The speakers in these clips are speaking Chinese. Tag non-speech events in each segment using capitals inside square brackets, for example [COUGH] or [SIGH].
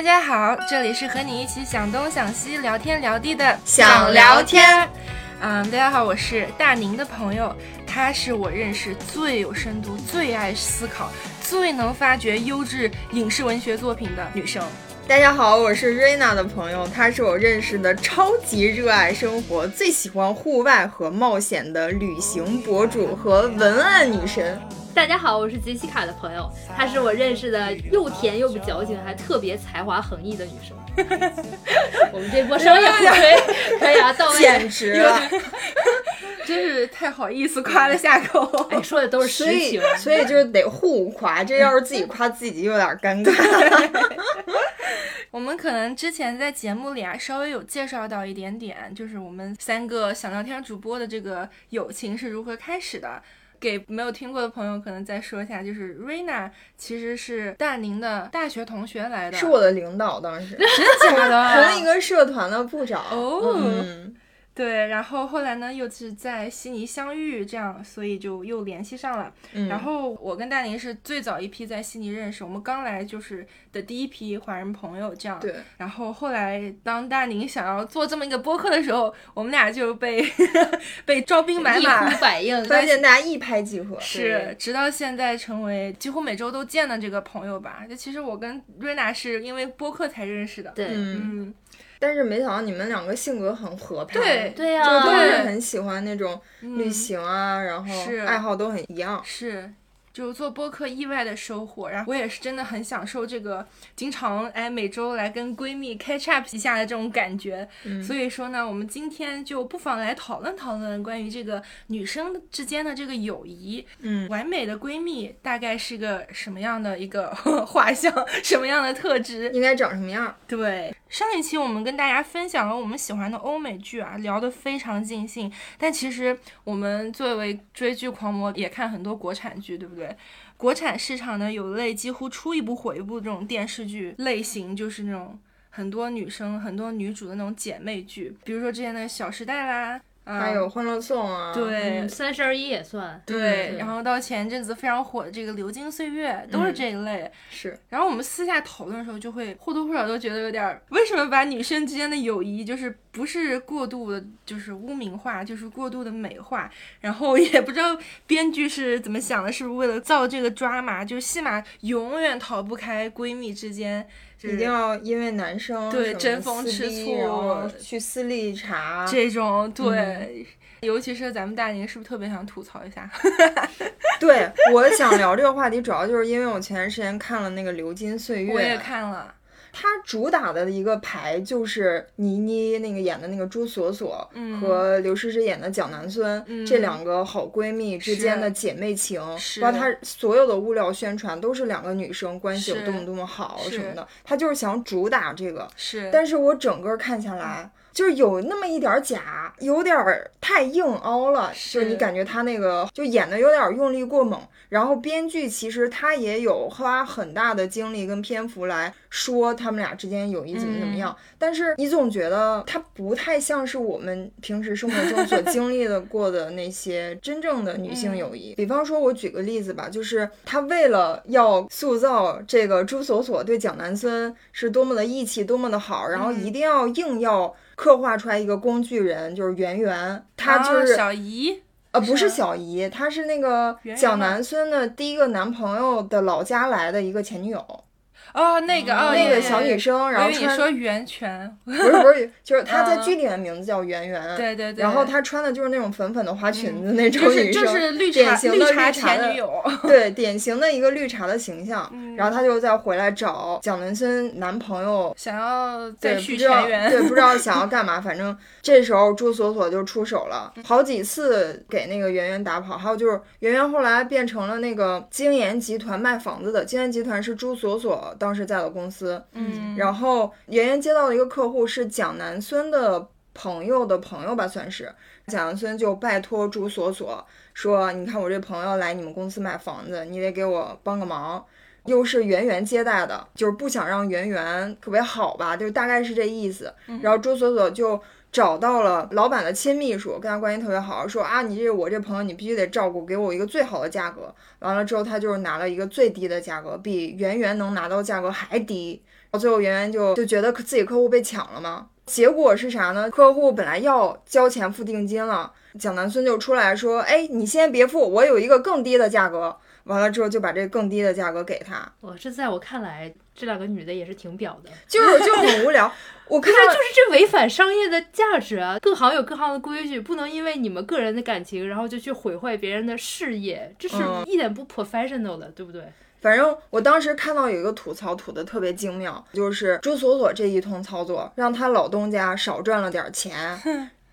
大家好，这里是和你一起想东想西、聊天聊地的想聊天。嗯，大家好，我是大宁的朋友，她是我认识最有深度、最爱思考、最能发掘优质影视文学作品的女生。大家好，我是瑞娜的朋友，她是我认识的超级热爱生活、最喜欢户外和冒险的旅行博主和文案女神。大家好，我是杰西卡的朋友，她是我认识的又甜又不矫情，还特别才华横溢的女生。[LAUGHS] 我们这波商业互吹可以啊，到位，简直了，[LAUGHS] 真是太好意思夸了下口。哎，说的都是实情，所以就是得互夸，这要是自己夸自己有点尴尬。[LAUGHS] 我们可能之前在节目里啊稍微有介绍到一点点，就是我们三个想聊天主播的这个友情是如何开始的。给没有听过的朋友，可能再说一下，就是 Rina 其实是大宁的大学同学来的，是我的领导，当时真的假的？[LAUGHS] 同一个社团的部长哦。对，然后后来呢，又是在悉尼相遇，这样，所以就又联系上了。然后我跟大宁是最早一批在悉尼认识，我们刚来就是的第一批华人朋友，这样。对。然后后来当大宁想要做这么一个播客的时候，我们俩就被 [LAUGHS] 被招兵买马，一呼百应，发现大家一拍即合。是，直到现在成为几乎每周都见的这个朋友吧。就其实我跟瑞娜是因为播客才认识的。对，嗯。但是没想到你们两个性格很合拍，对对呀，就都是很喜欢那种旅行啊，然后爱好都很一样，是。就做播客意外的收获，然后我也是真的很享受这个经常哎每周来跟闺蜜 catch up 一下的这种感觉。所以说呢，我们今天就不妨来讨论讨论关于这个女生之间的这个友谊。嗯，完美的闺蜜大概是个什么样的一个 [LAUGHS] 画像，什么样的特质？应该长什么样？对，上一期我们跟大家分享了我们喜欢的欧美剧啊，聊得非常尽兴。但其实我们作为追剧狂魔，也看很多国产剧，对不对？国产市场呢有类几乎出一部毁一部这种电视剧类型，就是那种很多女生、很多女主的那种姐妹剧，比如说之前的《小时代》啦。还有《欢乐颂》啊，对，三十而已也算，对。然后到前阵子非常火的这个《流金岁月》，都是这一类。是。然后我们私下讨论的时候，就会或多或少都觉得有点，为什么把女生之间的友谊就是不是过度的，就是污名化，就是过度的美化。然后也不知道编剧是怎么想的，是不是为了造这个抓马，就是戏码永远逃不开闺蜜之间。一定要因为男生对争风吃醋去私立查这种对，尤其是咱们大宁是不是特别想吐槽一下？[LAUGHS] 对，我想聊这个话题，主要就是因为我前段时间看了那个《流金岁月》，我也看了。它主打的一个牌就是倪妮那个演的那个朱锁锁和刘诗诗演的蒋南孙这两个好闺蜜之间的姐妹情，包括她所有的物料宣传都是两个女生关系有多么多么好什么的，她就是想主打这个。是，但是我整个看下来。就是有那么一点假，有点太硬凹了，就你感觉他那个就演的有点用力过猛。然后编剧其实他也有花很大的精力跟篇幅来说他们俩之间友谊怎么怎么样，但是你总觉得他不太像是我们平时生活中所经历的过的那些真正的女性友谊。比方说，我举个例子吧，就是他为了要塑造这个朱锁锁对蒋南孙是多么的义气，多么的好，然后一定要硬要。刻画出来一个工具人，就是圆圆，她就是小姨，呃，不是小姨，她是那个蒋南孙的第一个男朋友的老家来的一个前女友。哦，那个哦，那个小女生，然后你说袁泉，不是不是，就是她在剧里的名字叫圆圆，对对对，然后她穿的就是那种粉粉的花裙子那种女生，就是绿茶绿茶前女友，[LAUGHS] 对，典型的一个绿茶的形象。然后她就再回来找蒋文森男朋友，想要再续前缘，对，不知道 [LAUGHS] 想要干嘛，反正这时候朱锁锁就出手了，好几次给那个圆圆打跑。还有就是圆圆后来变成了那个京研集团卖房子的，京研集团是朱锁锁当时在的公司。嗯，然后圆圆接到的一个客户是蒋南孙的朋友的朋友吧，算是蒋南孙就拜托朱锁锁说：“你看我这朋友来你们公司买房子，你得给我帮个忙。”又是圆圆接待的，就是不想让圆圆特别好吧，就大概是这意思。然后朱锁锁就找到了老板的亲秘书，跟他关系特别好，说啊，你这是我这朋友，你必须得照顾，给我一个最好的价格。完了之后，他就是拿了一个最低的价格，比圆圆能拿到价格还低。最后圆圆就就觉得自己客户被抢了嘛。结果是啥呢？客户本来要交钱付定金了，蒋南孙就出来 [LAUGHS] 说，哎，你先别付，我有一个更低的价格。完了之后就把这更低的价格给他。哇，这在我看来，这两个女的也是挺表的，就是就很无聊。我看就是这违反商业的价值啊！各行有各行的规矩，不能因为你们个人的感情，然后就去毁坏别人的事业，这是一点不 professional 的，对不对？反正我当时看到有一个吐槽吐的特别精妙，就是朱锁锁这一通操作，让他老东家少赚了点钱，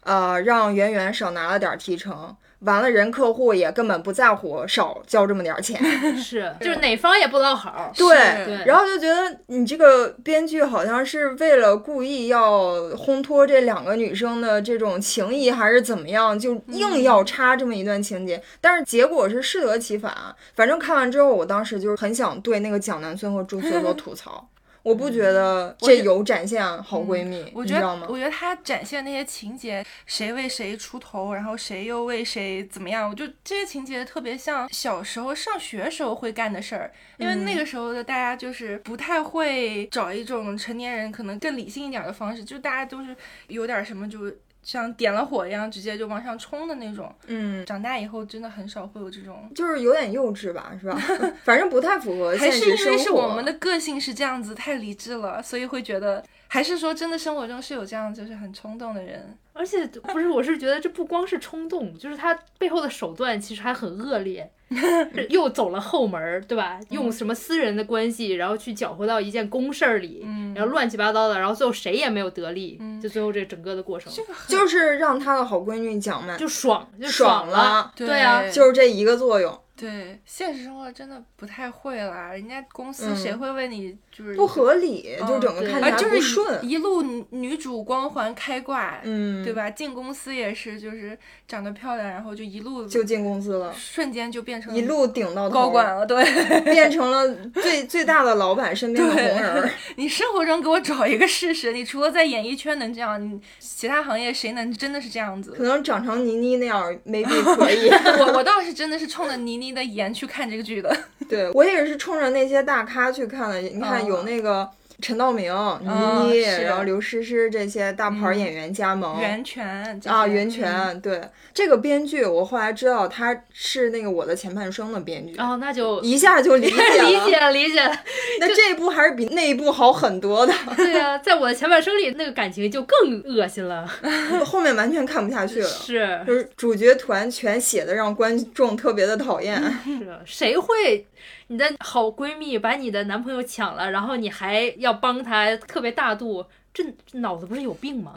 呃，让圆圆少拿了点提成。完了，人客户也根本不在乎少交这么点钱，[LAUGHS] 是就是哪方也不落好。对，然后就觉得你这个编剧好像是为了故意要烘托这两个女生的这种情谊，还是怎么样，就硬要插这么一段情节。但是结果是适得其反。反正看完之后，我当时就是很想对那个蒋南孙和朱锁锁 [LAUGHS] 吐槽。我不觉得这有展现好闺蜜，你知道吗？我觉得她展现那些情节，谁为谁出头，然后谁又为谁怎么样，我就这些情节特别像小时候上学时候会干的事儿，因为那个时候的大家就是不太会找一种成年人可能更理性一点的方式，就大家都是有点什么就。像点了火一样，直接就往上冲的那种。嗯，长大以后真的很少会有这种，就是有点幼稚吧，是吧？[LAUGHS] 反正不太符合现实生活。还是因为是我们的个性是这样子，太理智了，所以会觉得，还是说真的生活中是有这样就是很冲动的人。而且不是，我是觉得这不光是冲动，就是他背后的手段其实还很恶劣。[LAUGHS] 又走了后门，对吧？用什么私人的关系，然后去搅和到一件公事儿里，然后乱七八糟的，然后最后谁也没有得利，就最后这整个的过程，就是让他的好闺女蒋曼，就爽，就爽了，对啊，就是这一个作用。对，现实生活真的不太会啦，人家公司谁会为你就是不合理，就整个看起来不顺，一路女主光环开挂，嗯，对吧？进公司也是，就是长得漂亮，然后就一路就进公司了，瞬间就变成一路顶到高管了，[LAUGHS] 对，变成了最最大的老板身边的红人。[LAUGHS] 你生活中给我找一个事实，你除了在演艺圈能这样，你其他行业谁能真的是这样子？可能长成倪妮那样，maybe [LAUGHS] 可以。我我倒是真的是冲着倪妮。你的眼去看这个剧的，[LAUGHS] 对我也是冲着那些大咖去看的。你看有那个。陈道明、倪妮，然后刘诗诗这些大牌演员加盟，袁泉啊，袁泉，对这个编剧，我后来知道他是那个《我的前半生》的编剧，哦，那就一下就理解了，[LAUGHS] 理解了，理解了。那这一部还是比那一部好很多的。[LAUGHS] 对呀，在我的前半生里，那个感情就更恶心了，[LAUGHS] 后面完全看不下去了。是，就是主角团全写的让观众特别的讨厌。是，谁会？你的好闺蜜把你的男朋友抢了，然后你还要帮他，特别大度，这脑子不是有病吗？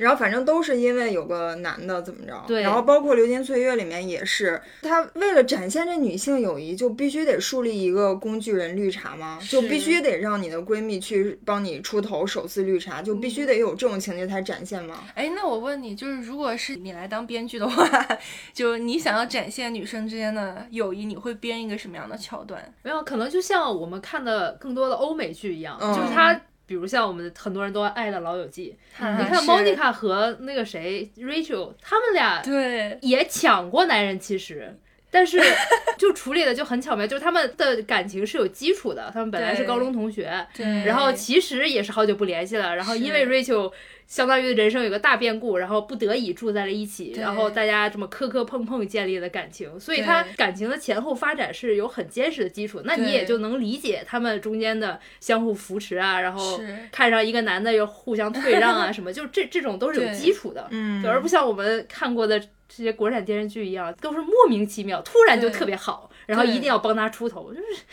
然后反正都是因为有个男的怎么着，对。然后包括《流金岁月》里面也是，他为了展现这女性友谊，就必须得树立一个工具人绿茶吗，就必须得让你的闺蜜去帮你出头，手撕绿茶，就必须得有这种情节才展现吗。哎，那我问你，就是如果是你来当编剧的话，[LAUGHS] 就你想要展现女生之间的友谊，你会编一个什么样的桥段？没有，可能就像我们看的更多的欧美剧一样，就是它。比如像我们很多人都爱的《老友记 [LAUGHS]》，你看 Monica 和那个谁 Rachel，他们俩对也抢过男人，其实，但是 [LAUGHS] 就处理的就很巧妙，就是他们的感情是有基础的，他们本来是高中同学，然后其实也是好久不联系了，然后因为 Rachel。相当于人生有个大变故，然后不得已住在了一起，然后大家这么磕磕碰碰建立了感情，所以他感情的前后发展是有很坚实的基础，那你也就能理解他们中间的相互扶持啊，然后看上一个男的又互相退让啊 [LAUGHS] 什么，就这这种都是有基础的，嗯，而不像我们看过的这些国产电视剧一样，都是莫名其妙突然就特别好，然后一定要帮他出头，就是。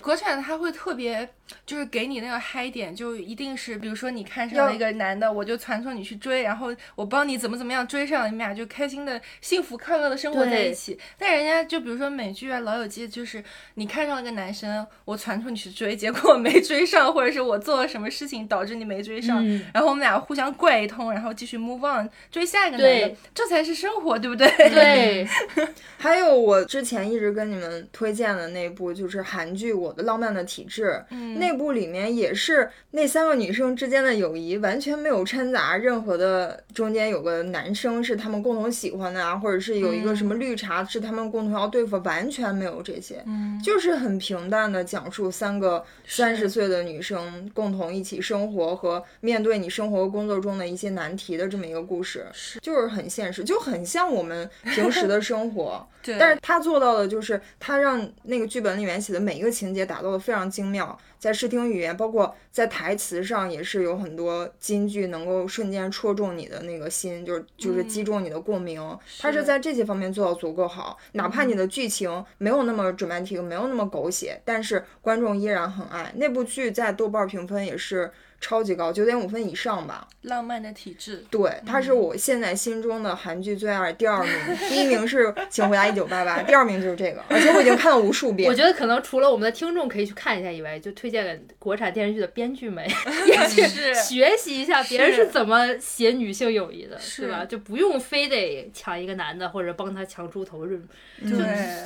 国产他会特别，就是给你那个嗨点，就一定是，比如说你看上了一个男的，我就传送你去追，然后我帮你怎么怎么样追上，你们俩就开心的、幸福快乐的生活在一起。但人家就比如说美剧啊，《老友记》，就是你看上了个男生，我传送你去追，结果没追上，或者是我做了什么事情导致你没追上，然后我们俩互相怪一通，然后继续 move on 追下一个男的，这才是生活，对不对？对。[LAUGHS] 还有我之前一直跟你们推荐的那部就是韩剧《我》。的《浪漫的体质》，嗯那部里面也是那三个女生之间的友谊完全没有掺杂任何的中间有个男生是他们共同喜欢的啊，或者是有一个什么绿茶是他们共同要对付，完全没有这些，嗯。就是很平淡的讲述三个三十岁的女生共同一起生活和面对你生活工作中的一些难题的这么一个故事，就是很现实，就很像我们平时的生活。[LAUGHS] 对，但是他做到的就是他让那个剧本里面写的每一个情节打造的非常精妙，在视听语言，包括在台词上也是有很多金句能够瞬间戳中你的那个心，就是就是击中你的共鸣。他是在这些方面做到足够好，哪怕你的剧情没有那么 dramatic，没有那么狗血，但是观众依然很爱。那部剧，在豆瓣评分也是超级高，九点五分以上吧。浪漫的体质，对，它是我现在心中的韩剧最爱第二名，[LAUGHS] 第一名是《请回答一九八八》，第二名就是这个，而且我已经看了无数遍。我觉得可能除了我们的听众可以去看一下以外，就推荐给国产电视剧的编剧们 [LAUGHS] 也去学习一下别人是是怎么写女性友谊的，是对吧？就不用非得抢一个男的或者帮他抢猪头是就，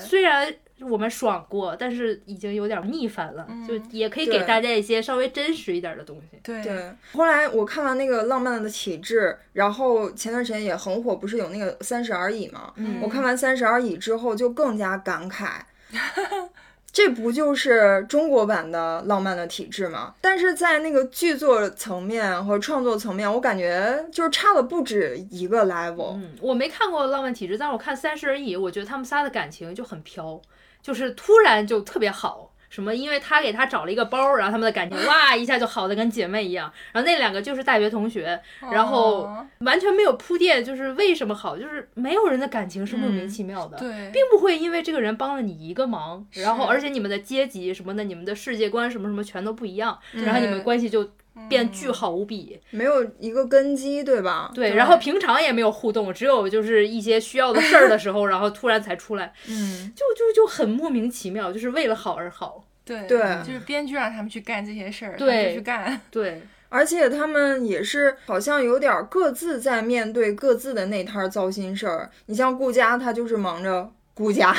虽然我们爽过，但是已经有点逆反了，就也可以给大家一些稍微真实一点的东西。对对，后来我看完那个《浪漫的体质》，然后前段时间也很火，不是有那个《三十而已》吗？嗯我看完《三十而已》之后，就更加感慨。[LAUGHS] 这不就是中国版的《浪漫的体质》吗？但是在那个剧作层面和创作层面，我感觉就是差了不止一个 level。嗯，我没看过《浪漫体质》，但是我看《三十而已》，我觉得他们仨的感情就很飘，就是突然就特别好。什么？因为他给他找了一个包，然后他们的感情 [LAUGHS] 哇一下就好的跟姐妹一样。然后那两个就是大学同学，然后哦完全没有铺垫，就是为什么好，就是没有人的感情是莫名其妙的。对，并不会因为这个人帮了你一个忙，然后而且你们的阶级什么的，你们的世界观什么什么全都不一样，然后你们关系就变巨好无比。没有一个根基，对吧？对，然后平常也没有互动，只有就是一些需要的事儿的时候，[LAUGHS] 然后突然才出来，嗯，就就就很莫名其妙，就是为了好而好。对对就是编剧让他们去干这些事儿，对就去干。[LAUGHS] 对，而且他们也是好像有点儿各自在面对各自的那摊儿糟心事儿。你像顾佳，她就是忙着顾家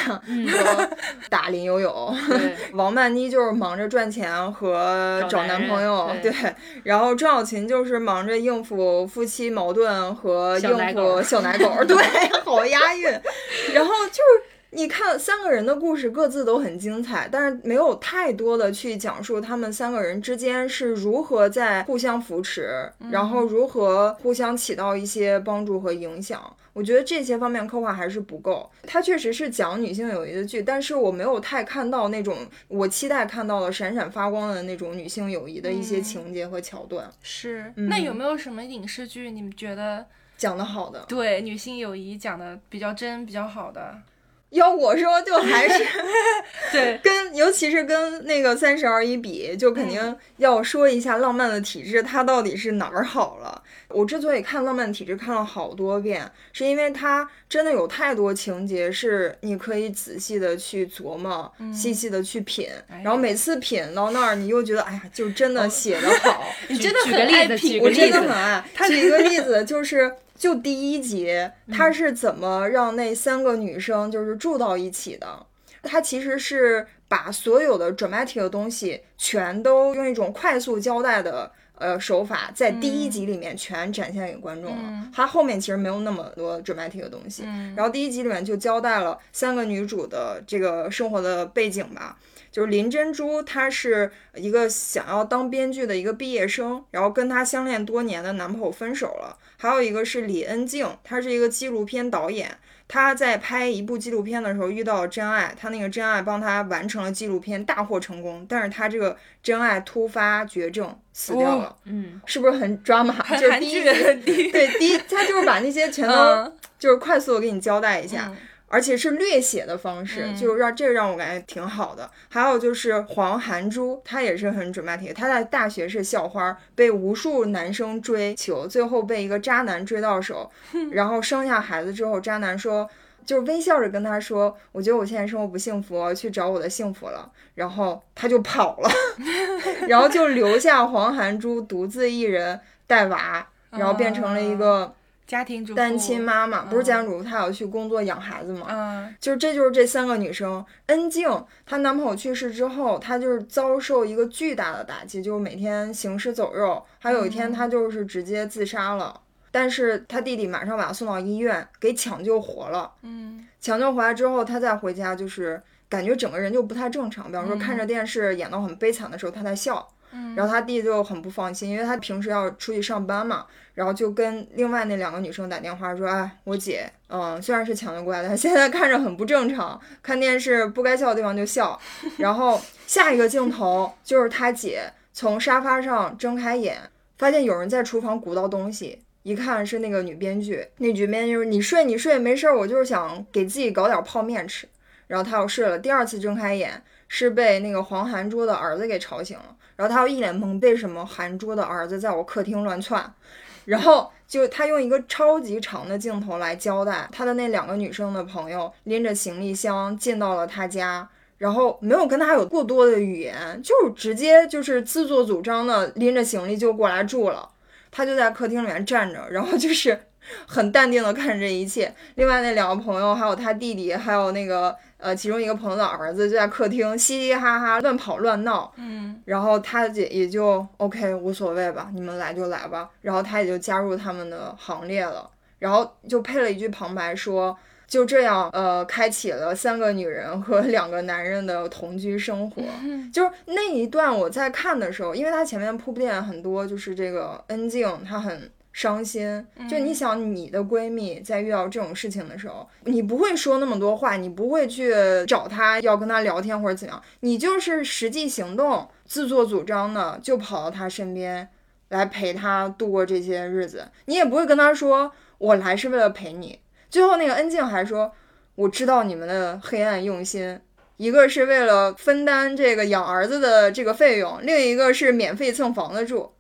打林有有。[LAUGHS] 王曼妮就是忙着赚钱和找找男朋友，对然后郑小琴就是忙着应付夫妻矛盾和应付小奶狗，[LAUGHS] 对，好押韵。然后就是你看三个人的故事各自都很精彩，但是没有太多的去讲述他们三个人之间是如何在互相扶持，然后如何互相起到一些帮助和影响。我觉得这些方面刻画还是不够。它确实是讲女性友谊的剧，但是我没有太看到那种我期待看到的闪闪发光的那种女性友谊的一些情节和桥段，是，嗯那有没有什么影视剧你们觉得讲得好的。对女性友谊讲的比较真、比较好的？要我说，就还是 [LAUGHS] 对，[LAUGHS] 跟，尤其是跟那个《三十而已》比，就肯定要说一下《浪漫的体质》，它到底是哪儿好了。我之所以看《浪漫的体质》看了好多遍，是因为它真的有太多情节是你可以仔细的去琢磨、细细的去品，然后每次品到那儿，你又觉得，哎呀，就真的写得好。[LAUGHS] 你真的举个很爱例子品我举个例子真的很爱。举一个例子，就是就第一集，他是怎么让那三个女生就是住到一起的？他其实是把所有的 dramatic 的东西全都用一种快速交代的。呃，手法在第一集里面全展现给观众了，嗯他后面其实没有那么多 dramatic 的东西。嗯然后第一集里面就交代了三个女主的这个生活的背景吧，就是林珍珠，她是一个想要当编剧的一个毕业生，然后跟她相恋多年的男朋友分手了。还有一个是李恩静，她是一个纪录片导演，她在拍一部纪录片的时候遇到了真爱，她那个真爱帮她完成了纪录片，大获成功。但是她这个真爱突发绝症死掉了，嗯，是不是很抓马？就是第一剧集，对第一，他就是把那些全都嗯就是快速的给你交代一下。嗯而且是略写的方式，嗯就让这让我感觉挺好的。还有就是黄涵珠，她也是很 dramatic，她在大学是校花，被无数男生追求，最后被一个渣男追到手，[LAUGHS] 然后生下孩子之后，渣男说。就是微笑着跟她说：“我觉得我现在生活不幸福，我要去找我的幸福了。”然后他就跑了，[LAUGHS] 然后就留下黄涵珠独自一人带娃，然后变成了一个家庭主妇单亲妈妈，不是家庭嗯主妇，她要去工作养孩子嘛。嗯就是这就是这三个女生，恩静她男朋友去世之后，她就是遭受一个巨大的打击，就是每天行尸走肉，还有一天她就是直接自杀了。但是她弟弟马上把她送到医院，给抢救活了。嗯抢救回来之后，她再回家就是感觉整个人就不太正常，比方说看着电视演到很悲惨的时候，她在笑。嗯，然后他弟就很不放心，因为他平时要出去上班嘛，然后就跟另外那两个女生打电话说：“哎，我姐，嗯，虽然是抢救过来的，她现在看着很不正常，看电视不该笑的地方就笑。[LAUGHS] ”然后下一个镜头就是她姐从沙发上睁开眼，发现有人在厨房鼓捣东西。一看是那个女编剧，那女编剧就是你睡你睡没事儿，我就是想给自己搞点泡面吃。然后她又睡了，第二次睁开眼是被那个黄寒珠的儿子给吵醒了。然后她又一脸懵，为什么韩珠的儿子在我客厅乱窜？然后就他用一个超级长的镜头来交代他的那两个女生的朋友拎着行李箱进到了他家，然后没有跟他有过多的语言，就直接就是自作主张的拎着行李就过来住了。他就在客厅里面站着，然后就是很淡定的看着这一切。另外那两个朋友，还有他弟弟，还有那个呃其中一个朋友的儿子，就在客厅嘻嘻哈哈乱跑乱闹。嗯然后他姐也就 OK 无所谓吧，你们来就来吧。然后他也就加入他们的行列了，然后就配了一句旁白说，就这样呃开启了三个女人和两个男人的同居生活。就是那一段我在看的时候，因为他前面铺垫很多，就是这个恩静她很。伤心，就你想你的闺蜜在遇到这种事情的时候，你不会说那么多话，你不会去找她要跟她聊天或者怎样，你就是实际行动，自作主张的就跑到她身边来陪她度过这些日子，你也不会跟她说我来是为了陪你。最后那个恩静还说，我知道你们的黑暗用心。一个是为了分担这个养儿子的这个费用，另一个是免费蹭房子住。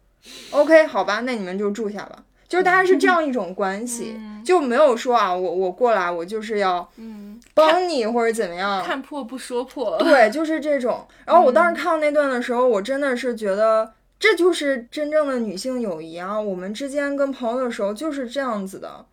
OK，好吧，那你们就住下吧。就是大家是这样一种关系，就没有说啊，我我过来，我就是要嗯，帮你或者怎么样。看破不说破。对，就是这种。然后我当时看到那段的时候，我真的是觉得这就是真正的女性友谊啊！我们之间跟朋友的时候就是这样子的。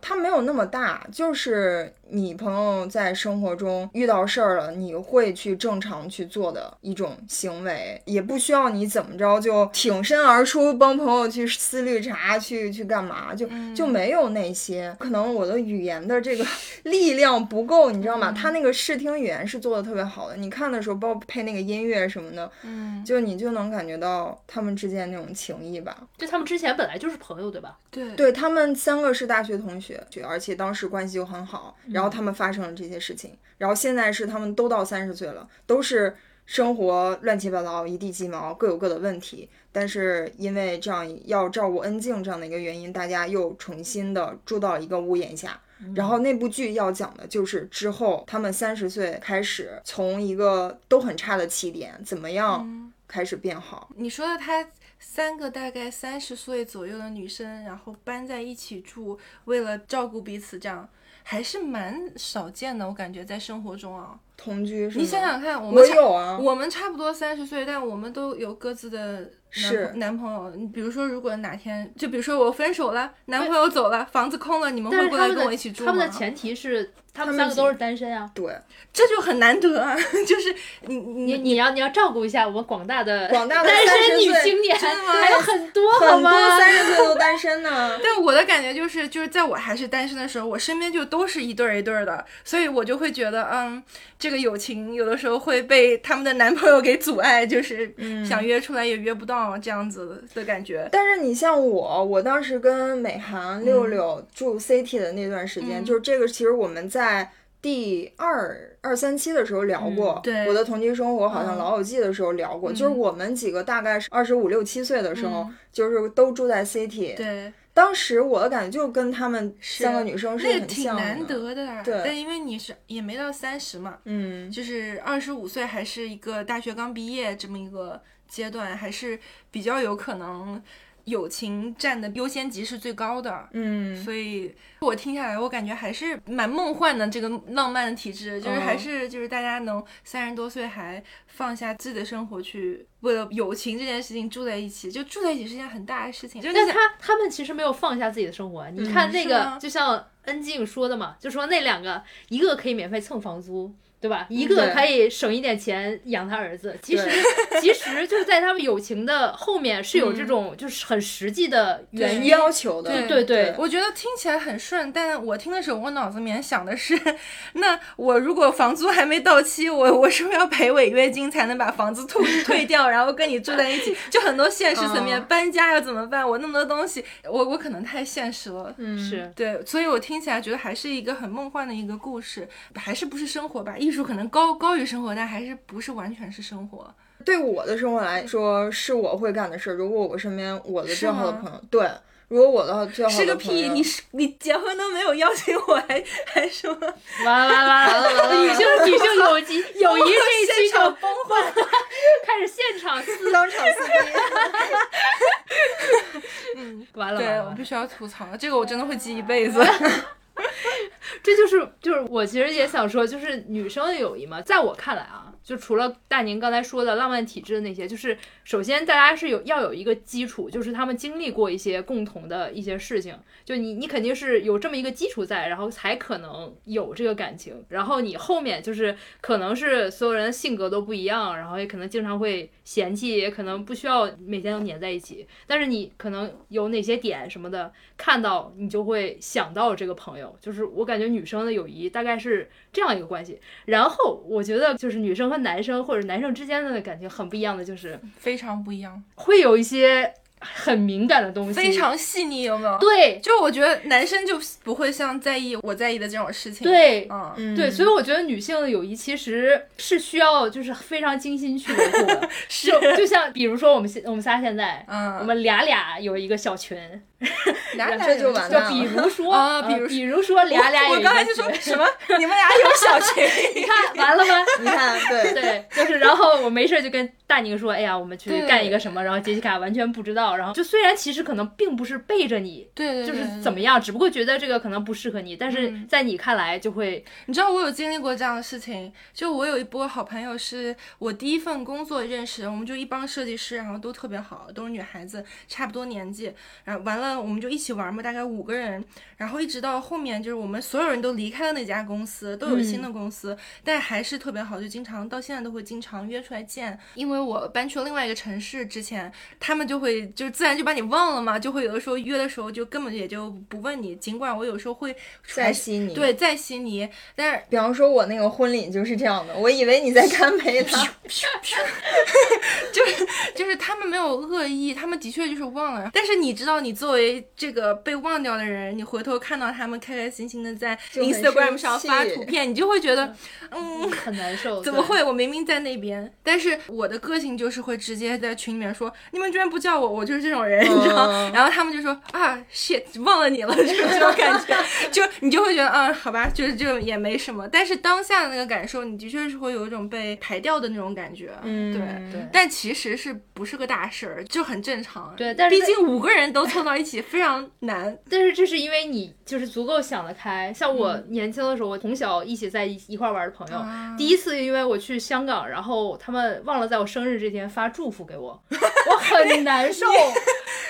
它没有那么大，就是你朋友在生活中遇到事儿了，你会去正常去做的一种行为，也不需要你怎么着就挺身而出帮朋友去撕绿茶，去去干嘛，就就没有那些。可能我的语言的这个 [LAUGHS] 力量不够，你知道吗？他那个视听语言是做的特别好的，你看的时候，包括配那个音乐什么的，嗯，就你就能感觉到他们之间那种情谊吧。就他们之前本来就是朋友，对吧？对对他们三个是大学同学，而且当时关系又很好，然后他们发生了这些事情，然后现在是他们都到三十岁了，都是生活乱七八糟，一地鸡毛，各有各的问题。但是因为这样要照顾恩静这样的一个原因，大家又重新的住到一个屋檐下。然后那部剧要讲的就是之后他们三十岁开始，从一个都很差的起点，怎么样开始变好。你说的她三个大概三十岁左右的女生，然后搬在一起住，为了照顾彼此，这样还是蛮少见的。我感觉在生活中啊，同居是吗？你想想看，我我们差有啊，我们差不多三十岁，但我们都有各自的男是男朋友。你比如说，如果哪天，就比如说我分手了，男朋友走了，房子空了，你们会过来跟我一起住吗？他们的前提是他们三个都是单身啊。对这就很难得啊！[LAUGHS] 就是你你你你要你要照顾一下我们广大的广大的单身女青年，真的吗还有很多好很多吗？三十岁都单身呢。[LAUGHS] 但我的感觉就是，就是在我还是单身的时候，我身边就都是一对儿一对儿的，所以我就会觉得，嗯，这个友情有的时候会被他们的男朋友给阻碍，就是想约出来也约不到这样子的感觉。但是你像我，我当时跟美涵、六六住 CT 的那段时间，嗯就是这个，其实我们在第二二三期的时候聊过，嗯对我的同居生活好像嗯老友记的时候聊过，就是我们几个大概是二十五六七岁的时候，嗯就是都住在 city。对，当时我的感觉就跟他们三个女生是那个很像挺难的。得的啊。对但因为你是也没到三十嘛，嗯，就是二十五岁还是一个大学刚毕业这么一个阶段，还是比较有可能友情占的优先级是最高的。嗯，所以我听下来，我感觉还是蛮梦幻的。这个浪漫的体质，就是还嗯是就是大家能三十多岁还放下自己的生活去为了友情这件事情住在一起，就住在一起是件很大的事情。就你想但他他们其实没有放下自己的生活。你看那个就像恩静说的嘛，就说那两个，一个可以免费蹭房租。对吧？一个可以省一点钱养他儿子，其实 [LAUGHS] 其实就是在他们友情的后面是有这种就是很实际的原因。要求的，对对对我觉得听起来很顺，但我听的时候，我脑子里面想的是，那我如果房租还没到期，我我是不是要赔违约金才能把房子退退掉，然后跟你住在一起？就很多现实层面，嗯搬家要怎么办？我那么多东西，我我可能太现实了。嗯，是，对，所以我听起来觉得还是一个很梦幻的一个故事，还是不是生活吧？艺术可能高高于生活，但还是不是完全是生活。对我的生活来说，是我会干的事儿。如果我身边我的最好的朋友，对，如果我的最好是个屁！的朋友你是你结婚都没有邀请我，还还说完了完了完了完了 [LAUGHS] 女性女性友谊友谊这一期就崩坏。[LAUGHS] 开始现场撕，当场撕逼。[LAUGHS] 完了对完了完了，我必须要吐槽，这个我真的会记一辈子。[LAUGHS] 这就是就是我其实也想说，就是女生的友谊嘛，在我看来啊，就除了大宁刚才说的浪漫体质的那些，就是首先大家是有要有一个基础，就是他们经历过一些共同的一些事情，就你你肯定是有这么一个基础在，然后才可能有这个感情，然后你后面就是可能是所有人的性格都不一样，然后也可能经常会嫌弃，也可能不需要每天都黏在一起，但是你可能有哪些点什么的，看到你就会想到这个朋友，就是我感觉女生的友谊大概是这样一个关系。然后我觉得就是女生和男生或者男生之间的感情很不一样的，就是非常不一样，会有一些很敏感的东西，非常细腻，有没有？对就我觉得男生就不会像在意我在意的这种事情。，对。嗯，嗯对，所以我觉得女性的友谊其实是需要就是非常精心去维护的，[LAUGHS] 是就就像比如说我们现我们仨现在，嗯，我们俩俩有一个小群，俩俩这就完了比如说呃啊比如比如说俩俩有一个我刚才就说什么？你们俩有小群？[LAUGHS] 你看完了吗？[LAUGHS] 你看，对，对，就是然后我没事就跟大宁说，哎呀，我们去干一个什么，然后杰西卡完全不知道，然后就虽然其实可能并不是背着你。对对就是怎么样，只不过觉得这个可能不适合你，但是嗯。在你看来就会，你知道我有经历过这样的事情，就我有一波好朋友是我第一份工作认识的，我们就一帮设计师，然后都特别好，都是女孩子，差不多年纪，然后完了我们就一起玩嘛，大概五个人，然后一直到后面就是我们所有人都离开了那家公司，都有新的公司，但还是特别好，就经常到现在都会经常约出来见，因为我搬去了另外一个城市之前，他们就会就自然就把你忘了嘛，就会有的时候约的时候就根本也就不问你，尽管我有时候会在悉尼。，对在悉尼，但是比方说我那个婚礼就是这样的，我以为你在干杯呢。[LAUGHS] 就是就是他们没有恶意，他们的确就是忘了。但是你知道，你作为这个被忘掉的人，你回头看到他们开开心心的在 Instagram 上发图片，你就会觉得，嗯，很难受。[LAUGHS] 怎么会？我明明在那边。但是我的个性就是会直接在群里面说，你们居然不叫我，我就是这种人，你知道？嗯然后他们就说啊，shit，忘了你了，就是这种感觉，就你就会觉得啊，好吧，就是就也没什么。但是当下的那个感受，你的确是会有一种被排掉的那种感觉，嗯，对。对但其实是不是个大事儿，就很正常。对但是毕竟五个人都凑到一起非常难。[LAUGHS] 但是这是因为你就是足够想得开。像我嗯年轻的时候，我从小一起在一一块玩的朋友，啊第一次因为我去香港，然后他们忘了在我生日这天发祝福给我，我很 [LAUGHS] 难受。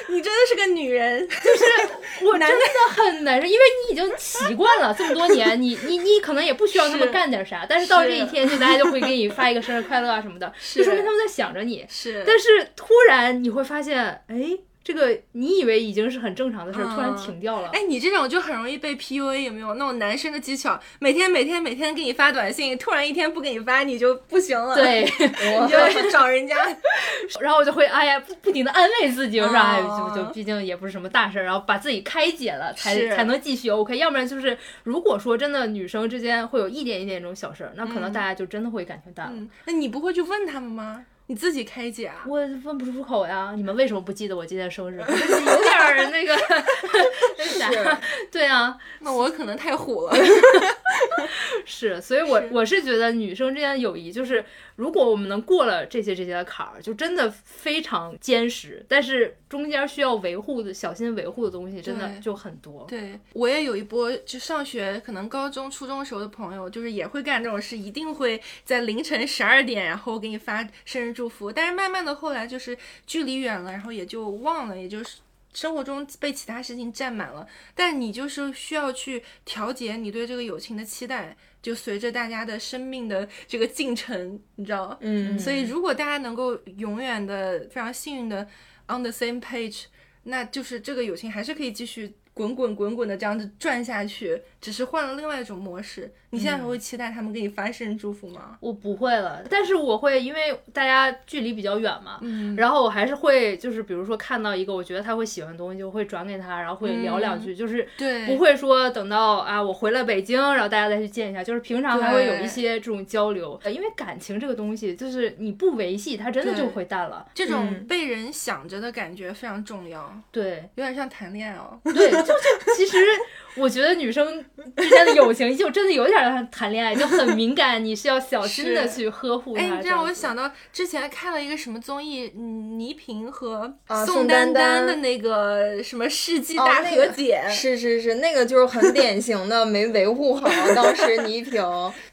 你真的是个女人，就是 [LAUGHS] 我真的很难受，因为你已经习惯了这么多年，你你你可能也不需要他们干点啥，但是到这一天，就大家就会给你 [LAUGHS] 发一个生日快乐啊什么的，就说明他们在想着你。是但是突然你会发现，哎，这个你以为已经是很正常的事儿，嗯突然停掉了。哎，你这种就很容易被 PUA，有没有那种男生的技巧？每天每天每天给你发短信，突然一天不给你发，你就不行了。，对，[LAUGHS] 你就要去找人家。[LAUGHS] 然后我就会哎呀，不不停的安慰自己，我说哦哎，就就毕竟也不是什么大事儿，然后把自己开解了，才才能继续 OK。要不然就是，如果说真的女生之间会有一点一点这种小事儿，那可能嗯大家就真的会感情淡了。嗯，那你不会去问他们吗？你自己开解啊！我问不出口呀。你们为什么不记得我今天生日？[LAUGHS] 有点儿那个 [LAUGHS] 啥，[LAUGHS] 对啊。那我可能太虎了。是，所以我我是觉得女生之间的友谊，就是如果我们能过了这些这些的坎儿，就真的非常坚实。但是中间需要维护的、小心维护的东西，真的就很多。对我也有一波，就上学可能高中、初中时候的朋友，就是也会干这种事，一定会在凌晨十二点，然后给你发生日祝福。但是慢慢的后来就是距离远了，然后也就忘了，也就是。生活中被其他事情占满了，但你就是需要去调节你对这个友情的期待，就随着大家的生命的这个进程，你知道嗯。所以如果大家能够永远的非常幸运的 on the same page，那就是这个友情还是可以继续。滚滚滚滚的这样子转下去，只是换了另外一种模式。你现在还会期待他们给你发生日祝福吗？我不会了，但是我会，因为大家距离比较远嘛，嗯，然后我还是会，就是比如说看到一个我觉得他会喜欢的东西，就会转给他，然后会聊两句，就是对，不会说等到啊我回了北京，然后大家再去见一下，就是平常还会有一些这种交流。因为感情这个东西，就是你不维系，它真的就会淡了。这种被人想着的感觉非常重要，对，有点像谈恋爱哦。对。就是其实，我觉得女生之间的友情就真的有点像谈恋爱，就很敏感，你是要小心的去呵护它。哎，这让我想到之前看了一个什么综艺，倪萍和宋丹丹的那个什么世纪大和解。是是是，那个就是很典型的没维护好。当时倪萍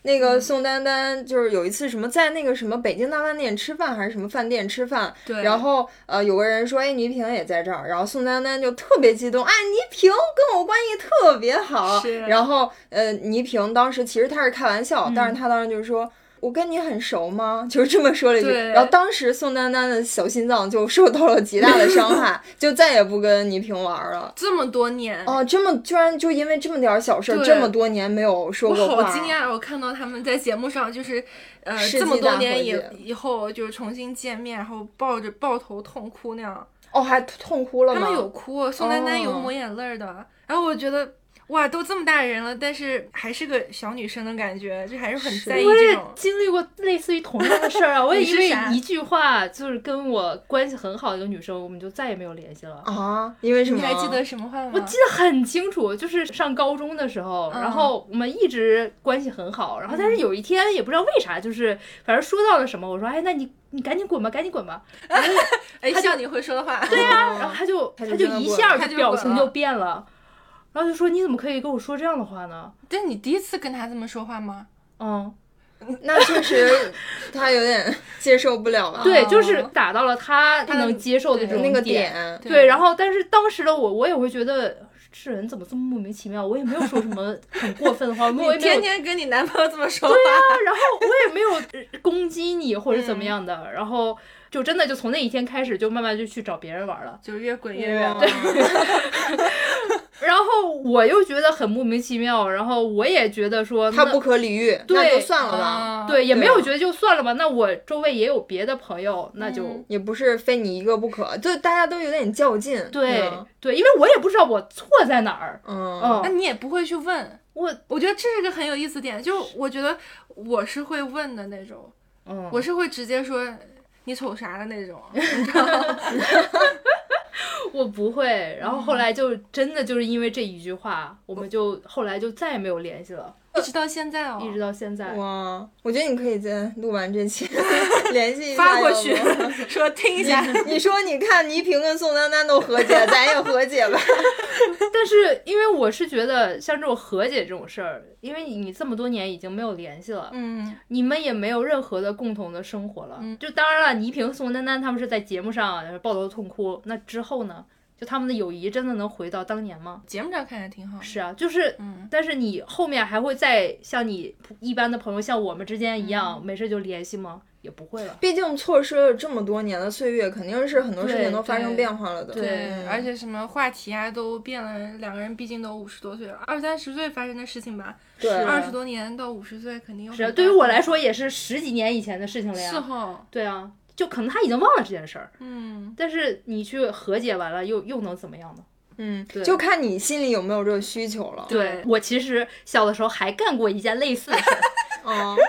那个宋丹丹就是有一次什么在那个什么北京大饭店吃饭还是什么饭店吃饭，对，然后呃有个人说哎倪萍也在这儿，然后宋丹丹就特别激动，哎倪萍跟我关系特别好，然后呃倪萍当时其实他是开玩笑，但是他当时就是说。我跟你很熟吗？[LAUGHS] 就是这么说了一句，然后当时宋丹丹的小心脏就受到了极大的伤害，[LAUGHS] 就再也不跟倪萍玩了。这么多年哦，这么居然就因为这么点小事，这么多年没有说过话。我好惊讶！我看到他们在节目上，就是呃这么多年以以后就是重新见面，然后抱着抱头痛哭那样。哦，还痛哭了吗？他们有哭，宋丹丹有抹眼泪的。然后我觉得。哇，都这么大人了，但是还是个小女生的感觉，就还是很在意这种。经历过类似于同样的事儿啊，我也因为一句话，就是跟我关系很好的一个女生，我们就再也没有联系了啊。因为什么？你还记得什么话吗？我记得很清楚，就是上高中的时候，然后我们一直关系很好，然后但是有一天也不知道为啥，就是反正说到了什么，我说哎，那你你赶紧滚吧，赶紧滚吧。[LAUGHS] 哎，像你会说的话。对呀，然后他就他就一下就表情就变了。然后就说你怎么可以跟我说这样的话呢？这是你第一次跟他这么说话吗？嗯，那确实他有点接受不了。对，就是打到了他他能接受的这种那个点。对，然后但是当时的我，我也会觉得这人怎么这么莫名其妙？我也没有说什么很过分的话，我也天天跟你男朋友这么说话。对啊，然后我也没有攻击你或者怎么样的，然后。就真的就从那一天开始，就慢慢就去找别人玩了，就越滚越远。对，[LAUGHS] 然后我又觉得很莫名其妙，然后我也觉得说他不可理喻，那就算了吧。对，也没有觉得就算了吧。那我周围也有别的朋友，那就也不是非你一个不可，就大家都有点较劲。对对，因为我也不知道我错在哪儿。嗯，那你也不会去问我。我觉得这是个很有意思点，就我觉得我是会问的那种，嗯，我是会直接说。你瞅啥的那种？[LAUGHS] 我不会。然后后来就真的就是因为这一句话，我们就后来就再也没有联系了。一直到现在哦，一直到现在。哇，我觉得你可以在录完这期 [LAUGHS] [LAUGHS] 联系一下，发过去 [LAUGHS] 说听一下。你说你看倪萍跟宋丹丹都和解，咱也和解吧。[LAUGHS] 但是因为我是觉得像这种和解这种事儿，因为你这么多年已经没有联系了，嗯，你们也没有任何的共同的生活了。就当然了，倪萍、宋丹丹他们是在节目上抱头痛哭，那之后呢？就他们的友谊真的能回到当年吗？节目上看着挺好。是啊，就是，嗯，但是你后面还会再像你一般的朋友，像我们之间一样，没事就联系吗？也不会了。毕竟错失了这么多年的岁月，肯定是很多事情都发生变化了的。对，而且什么话题啊都变了，两个人毕竟都五十多岁了，二三十岁发生的事情吧，对，二十多年到五十岁肯定有。是，对于我来说也是十几年以前的事情了呀。是哈。对啊。就可能他已经忘了这件事儿，嗯，但是你去和解完了，又又能怎么样呢？嗯，就看你心里有没有这个需求了。对我其实小的时候还干过一件类似的事儿，哦，吃瓜，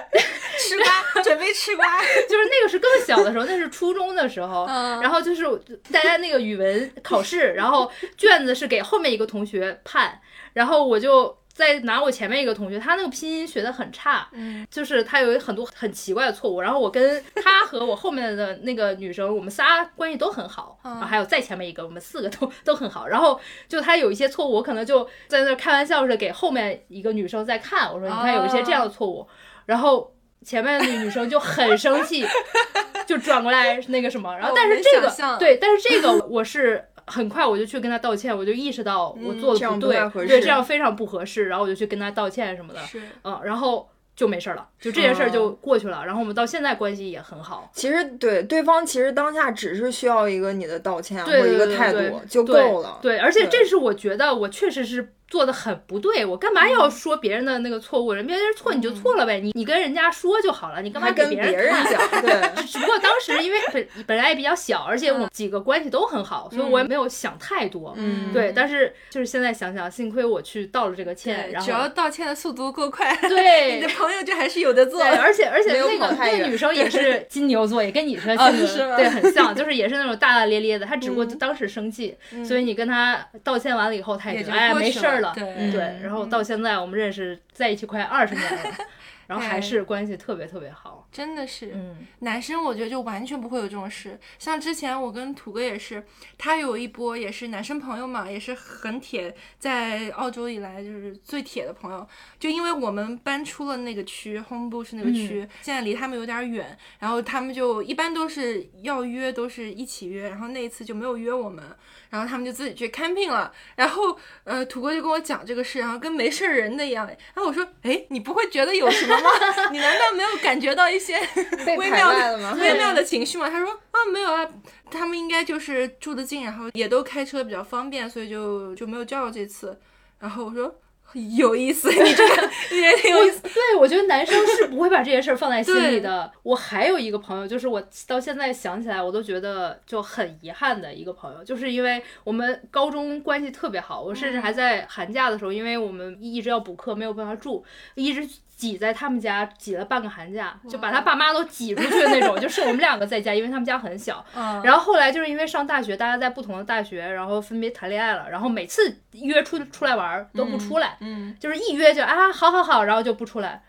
[LAUGHS] 准备吃瓜。[LAUGHS] 就是那个是更小的时候，那是初中的时候，然后就是大家那个语文考试，然后卷子是给后面一个同学判，然后我就。在拿我前面一个同学，他那个拼音学的很差，嗯，就是他有很多很奇怪的错误。然后我跟他和我后面的那个女生，我们仨关系都很好，然后还有再前面一个，我们四个都都很好。然后就他有一些错误，我可能就在那开玩笑似的给后面一个女生在看，我说你看有一些这样的错误，然后前面的那个女生就很生气，[LAUGHS] 就转过来那个什么，然后但是这个对，但是这个我是。很快我就去跟他道歉，我就意识到我做的不对，对，这样非常不合适，然后我就去跟他道歉什么的，嗯，然后就没事了，就这件事儿就过去了，然后我们到现在关系也很好。其实对对方其实当下只是需要一个你的道歉或者一个态度就够了，对，而且这是我觉得我确实是。做的很不对，我干嘛要说别人的那个错误？人别人错你就错了呗，你你跟人家说就好了，你干嘛跟别人讲？[LAUGHS] 对，只不过当时因为本本来也比较小，而且我们几个关系都很好，所以我也没有想太多。嗯，对。但是就是现在想想，幸亏我去道了这个歉，然后只要道歉的速度够快，对，你的朋友就还是有的做。而且而且那个那个女生也是 [LAUGHS] 金牛座，也跟你说性格对很像，就是也是那种大大咧咧的。她只不过当时生气，所以你跟她道歉完了以后，她也就哎没事儿了。对。然后到现在，我们认识在一起快二十年了。[LAUGHS] 然后还是关系特别特别好，真的是。嗯，男生我觉得就完全不会有这种事。像之前我跟土哥也是，他有一波也是男生朋友嘛，也是很铁，在澳洲以来就是最铁的朋友。就因为我们搬出了那个区，Home Bush 那个区，现在离他们有点远，然后他们就一般都是要约都是一起约，然后那一次就没有约我们，然后他们就自己去 camping 了。然后呃，土哥就跟我讲这个事，然后跟没事人的一样。然后我说，哎，你不会觉得有什么吗？[LAUGHS] 你难道没有感觉到一些 [LAUGHS] 微妙的微妙的情绪吗？他说啊，没有啊，他们应该就是住得近，然后也都开车比较方便，所以就就没有叫这次。然后我说。[LAUGHS] 有意思，你这个也挺有意思。对，我觉得男生是不会把这些事儿放在心里的。我还有一个朋友，就是我到现在想起来，我都觉得就很遗憾的一个朋友，就是因为我们高中关系特别好，我甚至还在寒假的时候，因为我们一直要补课，没有办法住，一直。挤在他们家挤了半个寒假，就把他爸妈都挤出去的那种，[LAUGHS] 就是我们两个在家，因为他们家很小。然后后来就是因为上大学，大家在不同的大学，然后分别谈恋爱了。然后每次约出出来玩都不出来，嗯，就是一约就啊，好好好，然后就不出来。